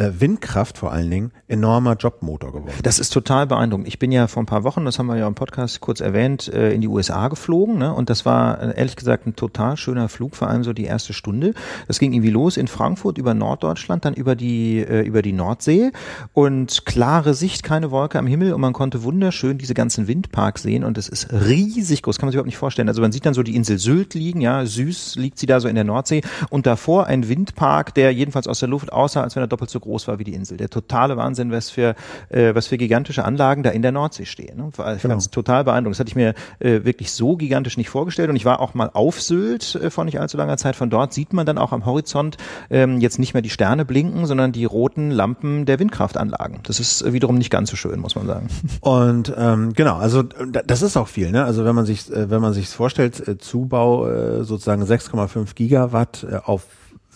Windkraft vor allen Dingen enormer Jobmotor geworden. Das ist total beeindruckend. Ich bin ja vor ein paar Wochen, das haben wir ja im Podcast kurz erwähnt, äh, in die USA geflogen, ne? Und das war äh, ehrlich gesagt ein total schöner Flug, vor allem so die erste Stunde. Das ging irgendwie los in Frankfurt über Norddeutschland, dann über die über die Nordsee und klare Sicht, keine Wolke am Himmel und man konnte wunderschön diese ganzen Windparks sehen und es ist riesig groß, kann man sich überhaupt nicht vorstellen. Also man sieht dann so die Insel Sylt liegen, ja, süß liegt sie da so in der Nordsee und davor ein Windpark, der jedenfalls aus der Luft aussah, als wenn er doppelt so groß war wie die Insel. Der totale Wahnsinn, was für, äh, was für gigantische Anlagen da in der Nordsee stehen. Ne? Ich genau. fand total beeindruckend. Das hatte ich mir äh, wirklich so gigantisch nicht vorgestellt. Und ich war auch mal auf Sylt äh, vor nicht allzu langer Zeit. Von dort sieht man dann auch am Horizont ähm, jetzt nicht mehr die Sterne blinken, sondern die roten Lampen der Windkraftanlagen. Das ist äh, wiederum nicht ganz so schön, muss man sagen. [laughs] Und ähm, genau, also das ist auch viel. Ne? Also wenn man sich, äh, wenn man sich vorstellt, äh, Zubau äh, sozusagen 6,5 Gigawatt äh, auf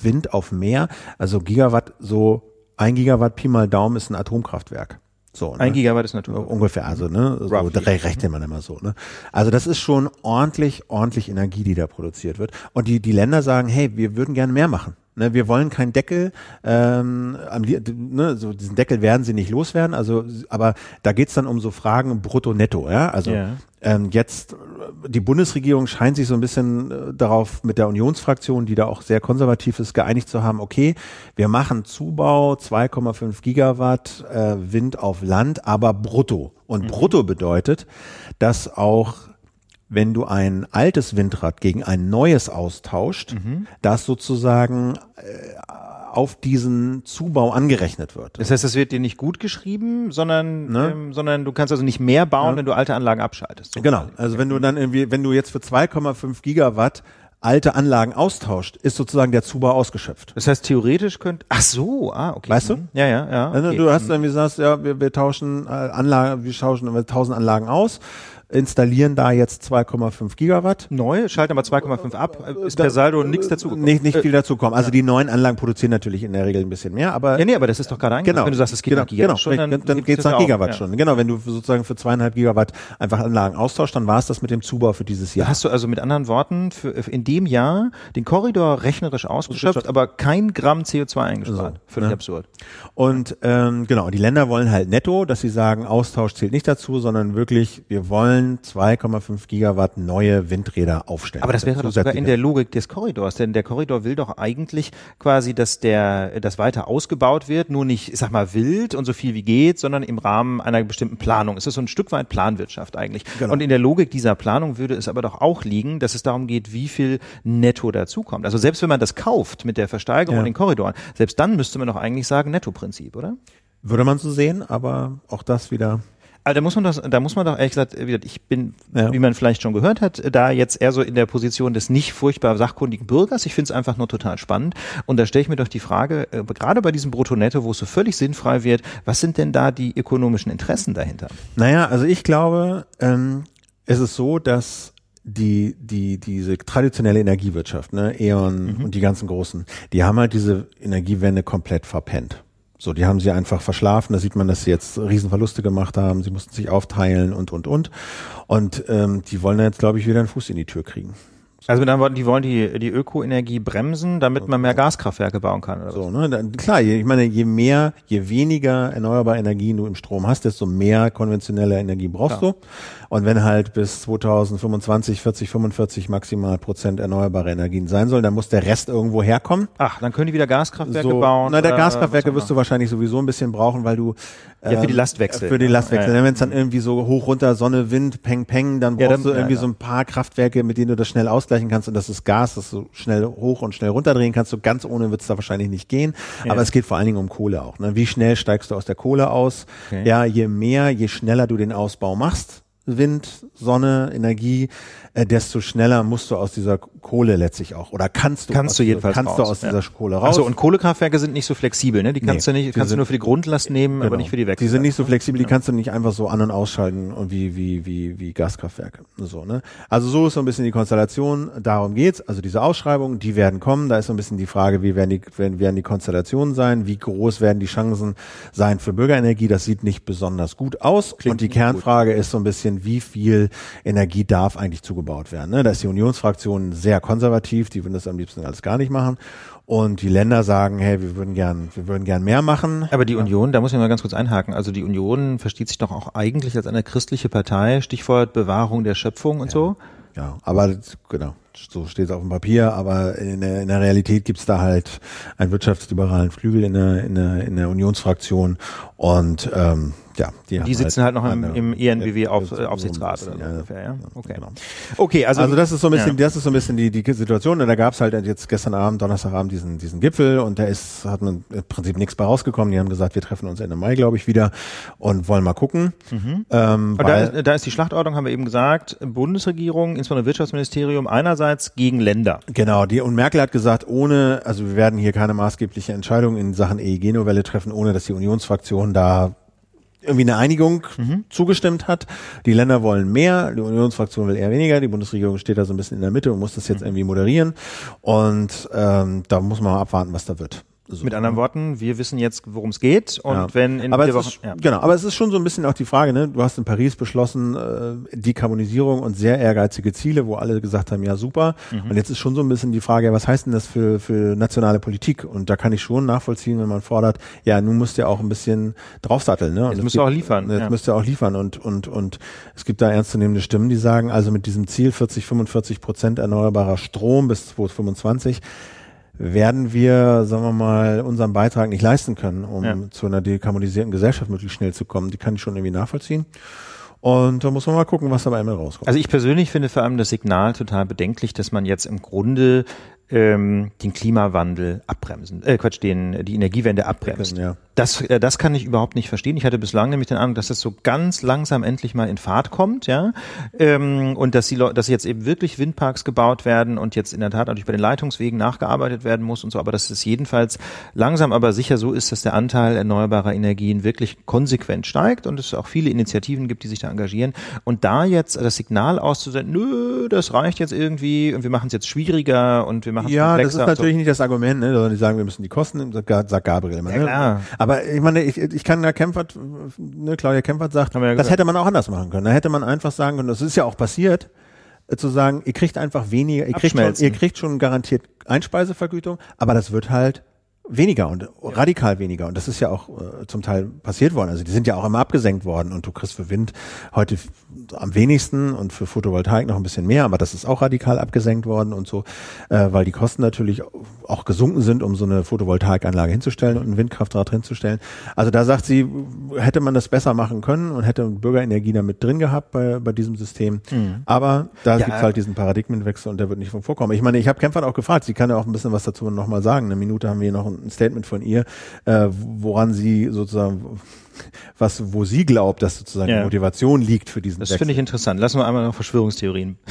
Wind auf Meer, also Gigawatt so ein Gigawatt Pi mal Daumen ist ein Atomkraftwerk. So, ne? Ein Gigawatt ist natürlich ungefähr, also ne, so rechnet man immer so. Ne? Also das ist schon ordentlich, ordentlich Energie, die da produziert wird. Und die die Länder sagen, hey, wir würden gerne mehr machen. Ne, wir wollen keinen Deckel, ähm, am, ne, so diesen Deckel werden sie nicht loswerden, also aber da geht's dann um so Fragen brutto netto, ja. Also yeah. ähm, jetzt die Bundesregierung scheint sich so ein bisschen äh, darauf mit der Unionsfraktion, die da auch sehr konservativ ist, geeinigt zu haben, okay, wir machen Zubau 2,5 Gigawatt äh, Wind auf Land, aber brutto. Und mhm. brutto bedeutet, dass auch wenn du ein altes Windrad gegen ein neues austauscht, mhm. das sozusagen äh, auf diesen Zubau angerechnet wird. Das heißt, das wird dir nicht gut geschrieben, sondern, ne? ähm, sondern du kannst also nicht mehr bauen, ja. wenn du alte Anlagen abschaltest. So genau. Also wenn du dann irgendwie, wenn du jetzt für 2,5 Gigawatt alte Anlagen austauscht, ist sozusagen der Zubau ausgeschöpft. Das heißt, theoretisch könnte, ach so, ah, okay. Weißt du? Mhm. Ja, ja, ja. Also okay. Du hast dann, wie sagst, ja, wir, wir tauschen äh, Anlagen, wir tauschen 1000 Anlagen aus installieren da jetzt 2,5 Gigawatt. Neu, schalten aber 2,5 ab, ist per Saldo nichts dazu Nicht, nicht viel dazu kommen. Also die neuen Anlagen produzieren natürlich in der Regel ein bisschen mehr, aber. Ja, nee, aber das ist doch gerade eigentlich, genau, wenn du sagst, es geht genau, nach Gigawatt genau, schon, dann, dann geht's nach Gigawatt auch, schon. Ja. Genau, wenn du sozusagen für zweieinhalb Gigawatt einfach Anlagen austauschst, dann war es das mit dem Zubau für dieses Jahr. Da hast du also mit anderen Worten für, in dem Jahr den Korridor rechnerisch ausgeschöpft, aber kein Gramm CO2 eingespart. So, Völlig ne? absurd. Und ähm, genau, die Länder wollen halt netto, dass sie sagen, Austausch zählt nicht dazu, sondern wirklich, wir wollen wollen 2,5 Gigawatt neue Windräder aufstellen. Aber das wäre doch sogar in der Logik des Korridors, denn der Korridor will doch eigentlich quasi, dass der, das weiter ausgebaut wird, nur nicht, ich sag mal, wild und so viel wie geht, sondern im Rahmen einer bestimmten Planung. Es ist so ein Stück weit Planwirtschaft eigentlich. Genau. Und in der Logik dieser Planung würde es aber doch auch liegen, dass es darum geht, wie viel netto dazukommt. Also selbst wenn man das kauft mit der Versteigerung ja. und den Korridoren, selbst dann müsste man doch eigentlich sagen Nettoprinzip, oder? Würde man so sehen, aber auch das wieder also da muss man das, da muss man doch ehrlich gesagt, ich bin, ja. wie man vielleicht schon gehört hat, da jetzt eher so in der Position des nicht furchtbar sachkundigen Bürgers. Ich finde es einfach nur total spannend. Und da stelle ich mir doch die Frage, äh, gerade bei diesem Brutto-Netto, wo es so völlig sinnfrei wird, was sind denn da die ökonomischen Interessen dahinter? Naja, also ich glaube, ähm, es ist so, dass die, die, diese traditionelle Energiewirtschaft, ne, E.ON mhm. und die ganzen großen, die haben halt diese Energiewende komplett verpennt. So, die haben sie einfach verschlafen. Da sieht man, dass sie jetzt Riesenverluste gemacht haben. Sie mussten sich aufteilen und, und, und. Und ähm, die wollen jetzt, glaube ich, wieder einen Fuß in die Tür kriegen. Also mit anderen die wollen die, die Ökoenergie bremsen, damit man mehr Gaskraftwerke bauen kann. Oder so, ne? Dann, klar, ich meine, je mehr, je weniger erneuerbare Energien du im Strom hast, desto mehr konventionelle Energie brauchst klar. du. Und wenn halt bis 2025, 40, 45 maximal Prozent erneuerbare Energien sein soll, dann muss der Rest irgendwo herkommen. Ach, dann können die wieder Gaskraftwerke so, bauen. Na, der Gaskraftwerke wirst du wahrscheinlich sowieso ein bisschen brauchen, weil du ja, für die ähm, Lastwechsel. Für die Lastwechsel. Ja, ja. Wenn es dann irgendwie so hoch, runter, Sonne, Wind, Peng, Peng, dann brauchst ja, dann, du irgendwie so ein paar Kraftwerke, mit denen du das schnell ausgleichen kannst. Und das ist Gas, das du schnell hoch und schnell runterdrehen kannst. So ganz ohne wird es da wahrscheinlich nicht gehen. Aber es geht vor allen Dingen um Kohle auch. Ne? Wie schnell steigst du aus der Kohle aus? Okay. Ja, je mehr, je schneller du den Ausbau machst, Wind, Sonne, Energie, äh, desto schneller musst du aus dieser Kohle letztlich auch oder kannst du kannst aus, du jedenfalls kannst raus, du aus ja. dieser Kohle raus. Also und Kohlekraftwerke sind nicht so flexibel, ne? Die kannst nee, du nicht, kannst du nur für die Grundlast nehmen, genau. aber nicht für die Wechsel. Die sind nicht so flexibel, die kannst du nicht einfach so an und ausschalten und wie wie wie wie Gaskraftwerke so, ne? Also so ist so ein bisschen die Konstellation, darum geht's, also diese Ausschreibungen, die werden kommen, da ist so ein bisschen die Frage, wie werden die werden, werden die Konstellationen sein, wie groß werden die Chancen sein für Bürgerenergie, das sieht nicht besonders gut aus Klingt und die Kernfrage gut. ist so ein bisschen, wie viel Energie darf eigentlich zugebaut werden, ne? Da ist die Unionsfraktion sehr konservativ, die würden das am liebsten alles gar nicht machen. Und die Länder sagen, hey, wir würden gern, wir würden gern mehr machen. Aber die Union, da muss ich mal ganz kurz einhaken. Also die Union versteht sich doch auch eigentlich als eine christliche Partei. Stichwort Bewahrung der Schöpfung und ja. so. Ja, aber genau, so steht es auf dem Papier, aber in der, in der Realität gibt's da halt einen wirtschaftsliberalen Flügel in der, in der, in der Unionsfraktion und ähm, ja, die, die sitzen halt, halt noch im, im ENBW auf, äh, Aufsichtsrat oder so ja, ungefähr, ja. Okay. Genau. okay, also also das ist so ein bisschen, ja. das ist so ein bisschen die die Situation. Und da gab's halt jetzt gestern Abend, Donnerstagabend diesen diesen Gipfel und da ist hat man im Prinzip nichts bei rausgekommen. Die haben gesagt, wir treffen uns Ende Mai, glaube ich, wieder und wollen mal gucken. Mhm. Ähm, da, ist, da ist die Schlachtordnung, haben wir eben gesagt, Bundesregierung, insbesondere Wirtschaftsministerium einerseits gegen Länder. Genau, die und Merkel hat gesagt, ohne, also wir werden hier keine maßgebliche Entscheidung in Sachen EEG-Novelle treffen, ohne dass die Unionsfraktion da irgendwie eine Einigung mhm. zugestimmt hat. Die Länder wollen mehr, die Unionsfraktion will eher weniger, die Bundesregierung steht da so ein bisschen in der Mitte und muss das jetzt mhm. irgendwie moderieren. Und ähm, da muss man mal abwarten, was da wird. So. Mit anderen Worten, wir wissen jetzt, worum es geht und ja. wenn in aber vier Wochen, ist, ja. genau, aber es ist schon so ein bisschen auch die Frage, ne? Du hast in Paris beschlossen äh, Dekarbonisierung und sehr ehrgeizige Ziele, wo alle gesagt haben, ja super. Mhm. Und jetzt ist schon so ein bisschen die Frage, was heißt denn das für für nationale Politik? Und da kann ich schon nachvollziehen, wenn man fordert, ja, nun musst ihr auch ein bisschen draufsatteln, ne? Und jetzt müsst ihr auch liefern. Jetzt ja. müsst ihr auch liefern und und und es gibt da ernstzunehmende Stimmen, die sagen, also mit diesem Ziel 40, 45 Prozent erneuerbarer Strom bis 2025 werden wir, sagen wir mal, unseren Beitrag nicht leisten können, um ja. zu einer dekarbonisierten Gesellschaft möglichst schnell zu kommen. Die kann ich schon irgendwie nachvollziehen. Und da muss man mal gucken, was dabei immer rauskommt. Also ich persönlich finde vor allem das Signal total bedenklich, dass man jetzt im Grunde ähm, den Klimawandel abbremsen, äh, Quatsch, den, die Energiewende abbremst. Ja. Das, äh, das kann ich überhaupt nicht verstehen. Ich hatte bislang nämlich den Eindruck, dass das so ganz langsam endlich mal in Fahrt kommt, ja, ähm, und dass die Leute, dass jetzt eben wirklich Windparks gebaut werden und jetzt in der Tat natürlich bei den Leitungswegen nachgearbeitet werden muss und so, aber dass es jedenfalls langsam aber sicher so ist, dass der Anteil erneuerbarer Energien wirklich konsequent steigt und es auch viele Initiativen gibt, die sich da engagieren. Und da jetzt das Signal auszusenden, nö, das reicht jetzt irgendwie und wir machen es jetzt schwieriger und wir machen Ja, das ist natürlich so. nicht das Argument, ne, sondern die sagen, wir müssen die Kosten, sagt Gabriel immer. Ja, ne? klar. Aber ich meine, ich, ich kann da Kempfert, ne, Claudia Kempfert sagt, ja das hätte man auch anders machen können. Da hätte man einfach sagen können, das ist ja auch passiert, äh, zu sagen, ihr kriegt einfach weniger, ihr kriegt, schon, ihr kriegt schon garantiert Einspeisevergütung, aber das wird halt weniger und radikal weniger. Und das ist ja auch äh, zum Teil passiert worden. Also die sind ja auch immer abgesenkt worden und du kriegst für Wind heute am wenigsten und für Photovoltaik noch ein bisschen mehr, aber das ist auch radikal abgesenkt worden und so, äh, weil die Kosten natürlich auch gesunken sind, um so eine Photovoltaikanlage hinzustellen und ein Windkraftrad hinzustellen. Also da sagt sie, hätte man das besser machen können und hätte Bürgerenergie damit drin gehabt bei, bei diesem System. Mhm. Aber da ja, gibt's halt diesen Paradigmenwechsel und der wird nicht von vorkommen. Ich meine, ich habe Kämpfern auch gefragt, sie kann ja auch ein bisschen was dazu nochmal sagen. Eine Minute haben wir noch ein Statement von ihr, äh, woran sie sozusagen was, wo sie glaubt, dass sozusagen ja. die Motivation liegt für diesen Das finde ich interessant. Lassen wir einmal noch Verschwörungstheorien. [laughs]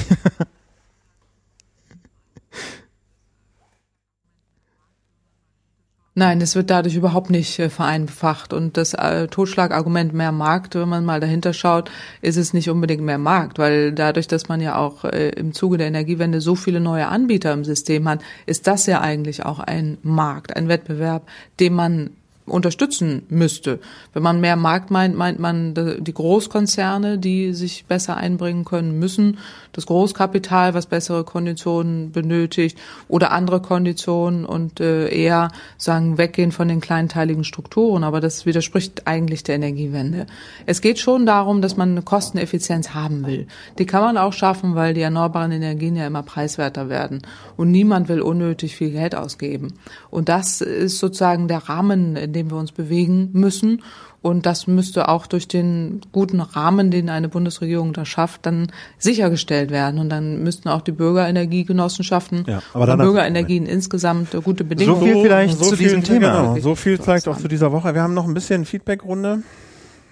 Nein, es wird dadurch überhaupt nicht äh, vereinfacht. Und das äh, Totschlagargument mehr Markt, wenn man mal dahinter schaut, ist es nicht unbedingt mehr Markt, weil dadurch, dass man ja auch äh, im Zuge der Energiewende so viele neue Anbieter im System hat, ist das ja eigentlich auch ein Markt, ein Wettbewerb, den man unterstützen müsste. Wenn man mehr Markt meint, meint man die Großkonzerne, die sich besser einbringen können müssen, das Großkapital, was bessere Konditionen benötigt oder andere Konditionen und äh, eher sagen weggehen von den kleinteiligen Strukturen. Aber das widerspricht eigentlich der Energiewende. Es geht schon darum, dass man eine Kosteneffizienz haben will. Die kann man auch schaffen, weil die erneuerbaren Energien ja immer preiswerter werden und niemand will unnötig viel Geld ausgeben. Und das ist sozusagen der Rahmen, in dem wir uns bewegen müssen. Und das müsste auch durch den guten Rahmen, den eine Bundesregierung da schafft, dann sichergestellt werden. Und dann müssten auch die Bürgerenergiegenossenschaften ja, aber und Bürgerenergien insgesamt gute Bedingungen. So viel vielleicht so zu viel, diesem Thema. Genau, so viel zeigt auch zu dieser Woche. Wir haben noch ein bisschen Feedbackrunde.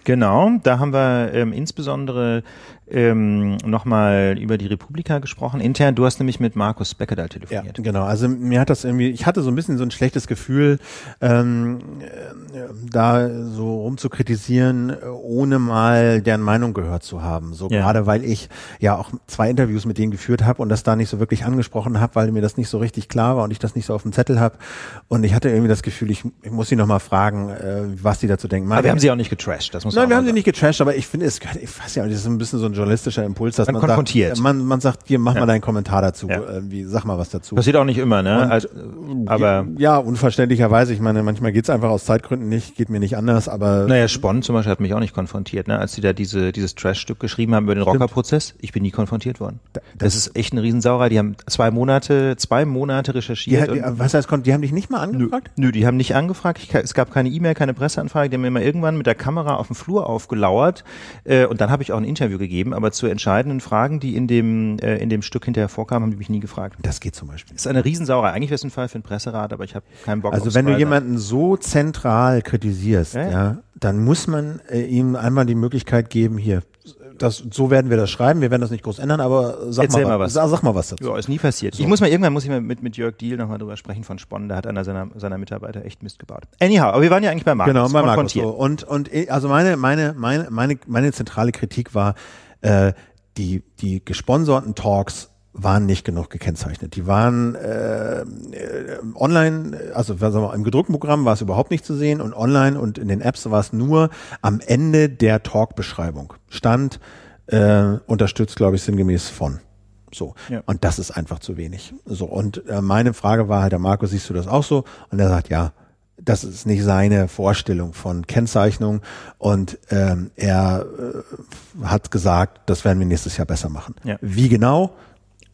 Genau, da haben wir ähm, insbesondere ähm, nochmal über die Republika gesprochen. Intern, du hast nämlich mit Markus Beckedahl telefoniert. Ja, genau. Also mir hat das irgendwie, ich hatte so ein bisschen so ein schlechtes Gefühl, ähm, äh, da so rumzukritisieren, ohne mal deren Meinung gehört zu haben. So ja. gerade weil ich ja auch zwei Interviews mit denen geführt habe und das da nicht so wirklich angesprochen habe, weil mir das nicht so richtig klar war und ich das nicht so auf dem Zettel habe. Und ich hatte irgendwie das Gefühl, ich, ich muss sie nochmal fragen, äh, was die dazu denken. Aber wir haben sie auch nicht getrashed, das muss Nein, wir haben sie nicht getrashed, aber ich finde, es, ich weiß ja, das ist ein bisschen so ein journalistischer Impuls, dass man, man konfrontiert. Sagt, man, man sagt, hier, mach ja. mal deinen Kommentar dazu, ja. irgendwie, sag mal was dazu. Passiert auch nicht immer, ne? Und, also, aber ja, unverständlicherweise. Ich meine, manchmal geht's einfach aus Zeitgründen nicht, geht mir nicht anders, aber. Naja, Spon zum Beispiel hat mich auch nicht konfrontiert, ne? Als sie da diese, dieses Trash-Stück geschrieben haben über den Rockerprozess, ich bin nie konfrontiert worden. Das, das ist echt eine Riesensauerei. Die haben zwei Monate, zwei Monate recherchiert. Die, die, was heißt, die haben dich nicht mal angefragt? Nö, nö die haben nicht angefragt. Ich, es gab keine E-Mail, keine Presseanfrage. Die haben mir immer irgendwann mit der Kamera auf dem Flur aufgelauert. Äh, und dann habe ich auch ein Interview gegeben. Aber zu entscheidenden Fragen, die in dem, äh, in dem Stück hinterher vorkamen, haben die mich nie gefragt. Das geht zum Beispiel. Das ist eine Riesensauerei. Eigentlich wäre es ein Fall für einen Presserat, aber ich habe keinen Bock Also wenn du jemanden so zentral kritisierst, ja, ja dann muss man äh, ihm einmal die Möglichkeit geben, hier, das, so werden wir das schreiben. Wir werden das nicht groß ändern, aber sag, mal, mal, was. Sag, sag, mal was dazu. Ja, ist nie passiert. So. Ich muss mal irgendwann muss ich mal mit, mit Jörg Diel nochmal drüber sprechen von Spon. Da hat einer seiner, seiner Mitarbeiter echt Mist gebaut. Anyhow, aber wir waren ja eigentlich bei Markus. Genau, bei Markus. So. Und, und eh, also meine, meine, meine, meine, meine zentrale Kritik war, äh, die, die gesponserten Talks waren nicht genug gekennzeichnet. Die waren äh, online, also sagen wir, im gedruckten Programm war es überhaupt nicht zu sehen und online und in den Apps war es nur am Ende der Talk-Beschreibung. Stand äh, unterstützt, glaube ich, sinngemäß von. So. Ja. Und das ist einfach zu wenig. So. Und äh, meine Frage war halt, der Marco, siehst du das auch so? Und er sagt, ja, das ist nicht seine Vorstellung von Kennzeichnung und ähm, er äh, hat gesagt, das werden wir nächstes Jahr besser machen. Ja. Wie genau?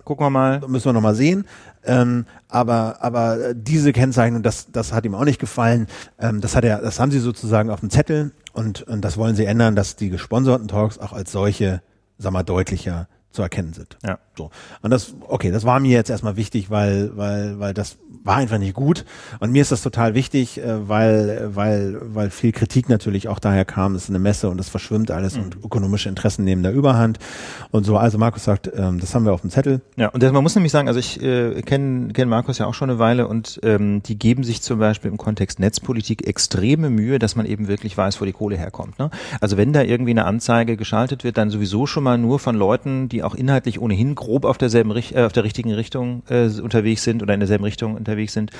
Gucken wir mal. Müssen wir nochmal sehen. Ähm, aber aber diese Kennzeichnung, das das hat ihm auch nicht gefallen. Ähm, das hat er, das haben sie sozusagen auf dem Zettel und, und das wollen sie ändern, dass die gesponserten Talks auch als solche, sag mal, deutlicher zu erkennen sind. Ja. So. Und das, okay, das war mir jetzt erstmal wichtig, weil, weil, weil das war einfach nicht gut. Und mir ist das total wichtig, äh, weil, weil, weil viel Kritik natürlich auch daher kam, es ist eine Messe und es verschwimmt alles mhm. und ökonomische Interessen nehmen da Überhand und so. Also Markus sagt, ähm, das haben wir auf dem Zettel. Ja, und das, man muss nämlich sagen, also ich äh, kenne kenn Markus ja auch schon eine Weile und ähm, die geben sich zum Beispiel im Kontext Netzpolitik extreme Mühe, dass man eben wirklich weiß, wo die Kohle herkommt. Ne? Also wenn da irgendwie eine Anzeige geschaltet wird, dann sowieso schon mal nur von Leuten, die auch inhaltlich ohnehin grob auf derselben äh, auf der richtigen Richtung äh, unterwegs sind oder in derselben Richtung unterwegs sind.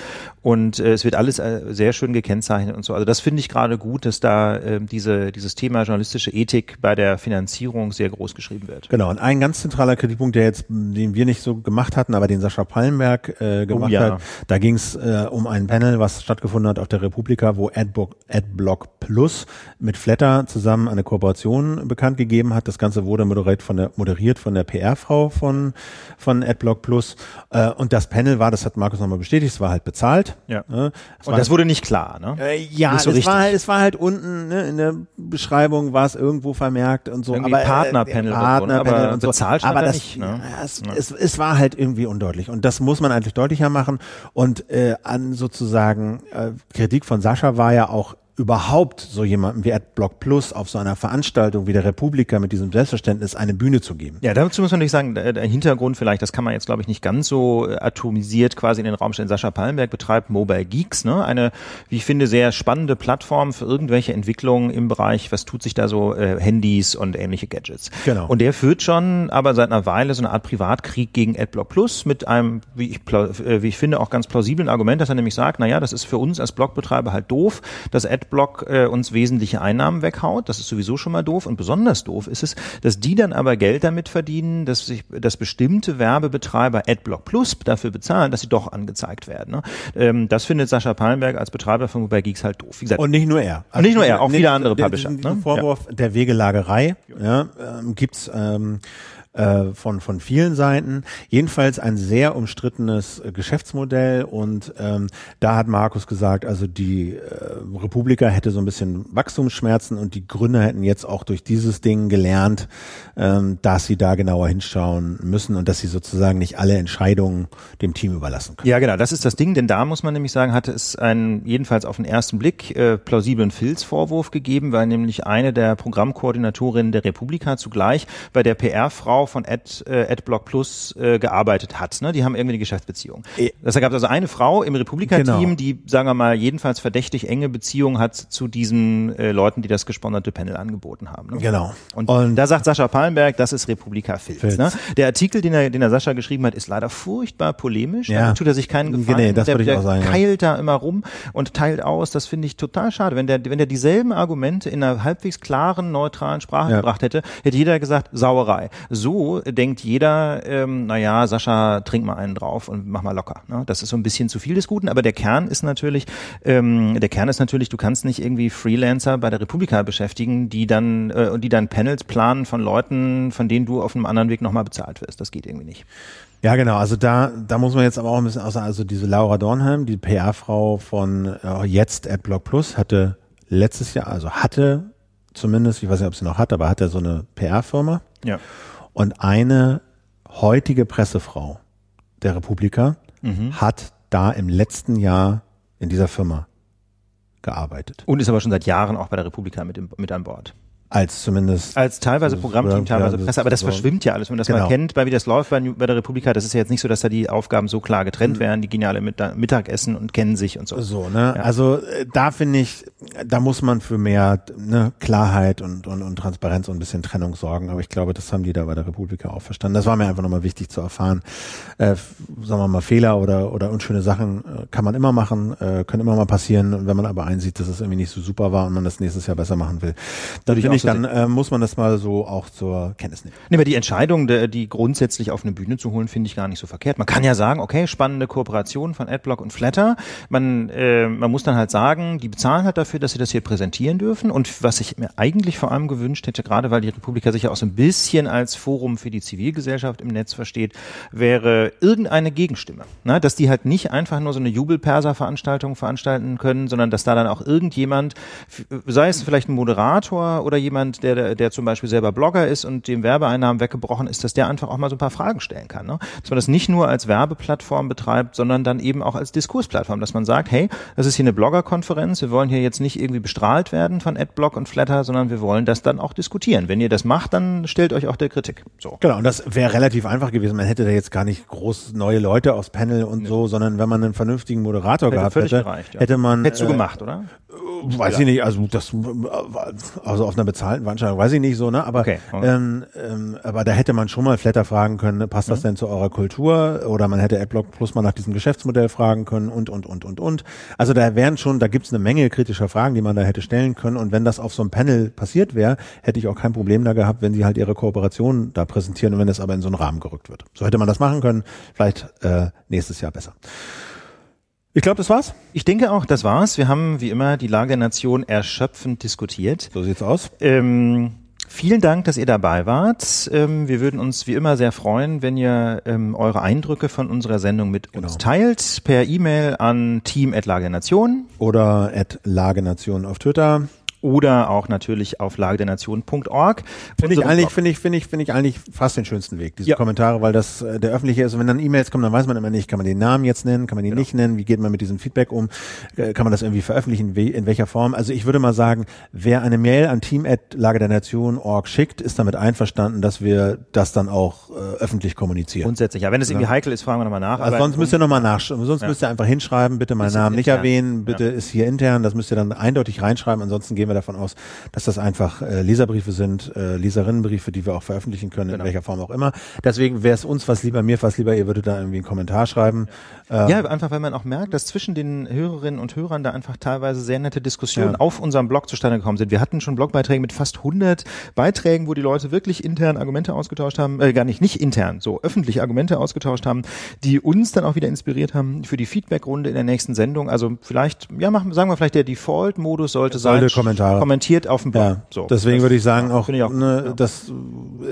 Und äh, es wird alles äh, sehr schön gekennzeichnet und so. Also das finde ich gerade gut, dass da äh, diese, dieses Thema journalistische Ethik bei der Finanzierung sehr groß geschrieben wird. Genau, und ein ganz zentraler Kritikpunkt, der jetzt, den wir nicht so gemacht hatten, aber den Sascha Pallenberg äh, gemacht oh, ja. hat, da ging es äh, um ein Panel, was stattgefunden hat auf der Republika, wo Adblock, Adblock Plus mit Flatter zusammen eine Kooperation bekannt gegeben hat. Das Ganze wurde moderiert von der, moderiert von der PR-Frau von, von Adblock Plus. Äh, und das Panel war, das hat Markus nochmal bestätigt, es war halt bezahlt. Ja. Ne? Und das wurde nicht klar, ne? Äh, ja, so es, war, halt, es war halt unten ne, in der Beschreibung, war es irgendwo vermerkt und so. Irgendwie aber, Partnerpanel, äh, Partnerpanel aber und so. bezahlt aber das, nicht. Ne? Es, ja. es, es war halt irgendwie undeutlich. Und das muss man eigentlich deutlicher machen. Und äh, an sozusagen äh, Kritik von Sascha war ja auch überhaupt so jemandem wie AdBlock Plus auf so einer Veranstaltung wie der Republika mit diesem Selbstverständnis eine Bühne zu geben. Ja, dazu muss man natürlich sagen, der, Hintergrund vielleicht, das kann man jetzt glaube ich nicht ganz so äh, atomisiert quasi in den Raum stellen. Sascha Pallenberg betreibt Mobile Geeks, ne? eine, wie ich finde, sehr spannende Plattform für irgendwelche Entwicklungen im Bereich, was tut sich da so, äh, Handys und ähnliche Gadgets. Genau. Und der führt schon aber seit einer Weile so eine Art Privatkrieg gegen AdBlock Plus mit einem, wie ich, äh, wie ich finde, auch ganz plausiblen Argument, dass er nämlich sagt, naja, das ist für uns als Blogbetreiber halt doof, dass Ad Adblock äh, uns wesentliche Einnahmen weghaut. Das ist sowieso schon mal doof. Und besonders doof ist es, dass die dann aber Geld damit verdienen, dass sich, dass bestimmte Werbebetreiber Adblock Plus dafür bezahlen, dass sie doch angezeigt werden. Ne? Ähm, das findet Sascha Pallenberg als Betreiber von Mobile Geeks halt doof. Gesagt, und nicht nur er. Also und nicht nur er, auch viele andere Publisher. Der, ne? Vorwurf ja. der Wegelagerei ja, ähm, gibt's ähm, äh, von, von vielen Seiten. Jedenfalls ein sehr umstrittenes äh, Geschäftsmodell und ähm, da hat Markus gesagt, also die äh, Republika hätte so ein bisschen Wachstumsschmerzen und die Gründer hätten jetzt auch durch dieses Ding gelernt, ähm, dass sie da genauer hinschauen müssen und dass sie sozusagen nicht alle Entscheidungen dem Team überlassen können. Ja, genau, das ist das Ding, denn da muss man nämlich sagen, hatte es einen jedenfalls auf den ersten Blick äh, plausiblen Filzvorwurf gegeben, weil nämlich eine der Programmkoordinatorinnen der Republika zugleich bei der PR-Frau von Ad, äh, AdBlock Plus äh, gearbeitet hat. Ne? Die haben irgendwie eine Geschäftsbeziehung. E das gab also eine Frau im Republika-Team, genau. die, sagen wir mal, jedenfalls verdächtig enge Beziehungen hat zu diesen äh, Leuten, die das gesponserte Panel angeboten haben. Ne? Genau. Und, Und, da sagt Sascha Pallenberg, das ist Republika-Filz. Ne? Der Artikel, den er, den er Sascha geschrieben hat, ist leider furchtbar polemisch. Ja. Da tut er sich keinen Gefallen. Nee, das der, ich auch sagen, keilt ja. da immer rum und teilt aus. Das finde ich total schade. Wenn der, wenn der dieselben Argumente in einer halbwegs klaren, neutralen Sprache ja. gebracht hätte, hätte jeder gesagt, Sauerei. So denkt jeder, ähm, naja, Sascha, trink mal einen drauf und mach mal locker. Ne? Das ist so ein bisschen zu viel des Guten, aber der Kern ist natürlich, ähm, der Kern ist natürlich, du kannst nicht irgendwie Freelancer bei der Republika beschäftigen, die dann, äh, die dann Panels planen von Leuten, von denen du auf einem anderen Weg nochmal bezahlt wirst. Das geht irgendwie nicht. Ja, genau. Also da, da muss man jetzt aber auch ein bisschen außer, also diese Laura Dornheim, die PR-Frau von äh, jetzt AdBlock Plus, hatte letztes Jahr, also hatte zumindest, ich weiß nicht, ob sie noch hat, aber hatte so eine PR-Firma. Ja. Und eine heutige Pressefrau der Republika mhm. hat da im letzten Jahr in dieser Firma gearbeitet. Und ist aber schon seit Jahren auch bei der Republika mit, im, mit an Bord. Als zumindest. Als teilweise Programmteam, teilweise Presse, aber das so. verschwimmt ja alles. Wenn man das genau. mal kennt, bei wie das läuft bei, bei, der Republika, das ist ja jetzt nicht so, dass da die Aufgaben so klar getrennt mhm. werden, die gehen ja alle mit Mittagessen und kennen sich und so. So, ne? Ja. Also äh, da finde ich, da muss man für mehr ne, Klarheit und, und, und Transparenz und ein bisschen Trennung sorgen. Aber ich glaube, das haben die da bei der Republika auch verstanden. Das war mir einfach nochmal wichtig zu erfahren. Äh, sagen wir mal, Fehler oder, oder unschöne Sachen äh, kann man immer machen, äh, können immer mal passieren. Wenn man aber einsieht, dass es irgendwie nicht so super war und man das nächstes Jahr besser machen will, dann ich, dann äh, muss man das mal so auch zur Kenntnis nehmen. Nee, aber die Entscheidung, die grundsätzlich auf eine Bühne zu holen, finde ich gar nicht so verkehrt. Man kann ja sagen, okay, spannende Kooperation von Adblock und Flatter. Man, äh, man muss dann halt sagen, die bezahlen halt dafür, dass sie das hier präsentieren dürfen. Und was ich mir eigentlich vor allem gewünscht hätte, gerade weil die Republika sich ja auch so ein bisschen als Forum für die Zivilgesellschaft im Netz versteht, wäre irgendeine Gegenstimme. Ne? Dass die halt nicht einfach nur so eine Jubelperser-Veranstaltung veranstalten können, sondern dass da dann auch irgendjemand, sei es vielleicht ein Moderator oder jemand, der, der zum Beispiel selber Blogger ist und dem Werbeeinnahmen weggebrochen ist, dass der einfach auch mal so ein paar Fragen stellen kann. Ne? Dass man das nicht nur als Werbeplattform betreibt, sondern dann eben auch als Diskursplattform, dass man sagt, hey, das ist hier eine Bloggerkonferenz, wir wollen hier jetzt nicht irgendwie bestrahlt werden von Adblock und Flatter, sondern wir wollen das dann auch diskutieren. Wenn ihr das macht, dann stellt euch auch der Kritik. So. Genau, und das wäre relativ einfach gewesen. Man hätte da jetzt gar nicht groß neue Leute aufs Panel und nee. so, sondern wenn man einen vernünftigen Moderator hätte gehabt hätte, gereicht, ja. hätte man. Hättest du äh, gemacht, oder? Weiß ja. ich nicht, also das also auf einer bezahlten Veranstaltung weiß ich nicht so, ne? Aber okay. okay. Ähm, ähm, aber da hätte man schon mal Flatter fragen können, ne? passt das mhm. denn zu eurer Kultur? Oder man hätte AdBlock Plus mal nach diesem Geschäftsmodell fragen können und und und und und. Also da wären schon, da gibt's eine Menge kritischer Fragen, die man da hätte stellen können. Und wenn das auf so einem Panel passiert wäre, hätte ich auch kein Problem da gehabt, wenn sie halt ihre Kooperation da präsentieren und wenn das aber in so einen Rahmen gerückt wird. So hätte man das machen können. Vielleicht äh, nächstes Jahr besser. Ich glaube, das war's. Ich denke auch, das war's. Wir haben wie immer die Lage der Nation erschöpfend diskutiert. So sieht's aus. Ähm, vielen Dank, dass ihr dabei wart. Ähm, wir würden uns wie immer sehr freuen, wenn ihr ähm, eure Eindrücke von unserer Sendung mit genau. uns teilt per E-Mail an team@lagenation oder at Lagenation auf Twitter oder auch natürlich auf lagedernation.org. Finde ich eigentlich, finde ich, finde ich, finde ich eigentlich fast den schönsten Weg, diese ja. Kommentare, weil das äh, der öffentliche ist. Und wenn dann E-Mails kommen, dann weiß man immer nicht, kann man den Namen jetzt nennen, kann man ihn genau. nicht nennen, wie geht man mit diesem Feedback um, äh, kann man das irgendwie veröffentlichen, in welcher Form. Also ich würde mal sagen, wer eine Mail an team.lagedernation.org schickt, ist damit einverstanden, dass wir das dann auch äh, öffentlich kommunizieren. Grundsätzlich, ja. Wenn es irgendwie heikel ist, fragen wir nochmal nach. Also sonst müsst ihr nochmal nachschauen, sonst ja. müsst ihr einfach hinschreiben, bitte meinen Namen nicht erwähnen, bitte ja. ist hier intern, das müsst ihr dann eindeutig reinschreiben, ansonsten gehen wir davon aus, dass das einfach äh, Leserbriefe sind, äh, Leserinnenbriefe, die wir auch veröffentlichen können, genau. in welcher Form auch immer. Deswegen wäre es uns was lieber, mir was lieber, ihr würdet da irgendwie einen Kommentar schreiben. Ähm, ja, einfach weil man auch merkt, dass zwischen den Hörerinnen und Hörern da einfach teilweise sehr nette Diskussionen ja. auf unserem Blog zustande gekommen sind. Wir hatten schon Blogbeiträge mit fast 100 Beiträgen, wo die Leute wirklich intern Argumente ausgetauscht haben, äh, gar nicht, nicht intern, so öffentlich Argumente ausgetauscht haben, die uns dann auch wieder inspiriert haben für die Feedbackrunde in der nächsten Sendung. Also vielleicht, ja, machen, sagen wir vielleicht der Default-Modus sollte, sollte sein, Kommentare. kommentiert auf dem Blog. Ja, so. Deswegen würde ich sagen, auch, ich auch ne, ja. das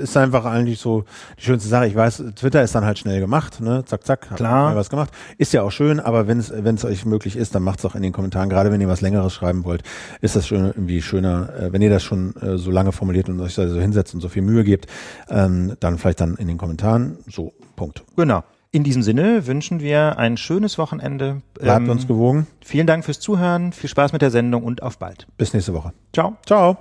ist einfach eigentlich so die schönste Sache. Ich weiß, Twitter ist dann halt schnell gemacht, ne? Zack, zack, Klar. was gemacht. Ist ja auch schön, aber wenn es wenn es euch möglich ist, dann macht's auch in den Kommentaren. Gerade wenn ihr was Längeres schreiben wollt, ist das schon irgendwie schöner, äh, wenn ihr das schon äh, so lange formuliert und euch da so hinsetzt und so viel Mühe gebt, ähm, dann vielleicht dann in den Kommentaren. So, Punkt. Genau. In diesem Sinne wünschen wir ein schönes Wochenende. Bleibt ähm, uns gewogen. Vielen Dank fürs Zuhören, viel Spaß mit der Sendung und auf bald. Bis nächste Woche. Ciao. Ciao.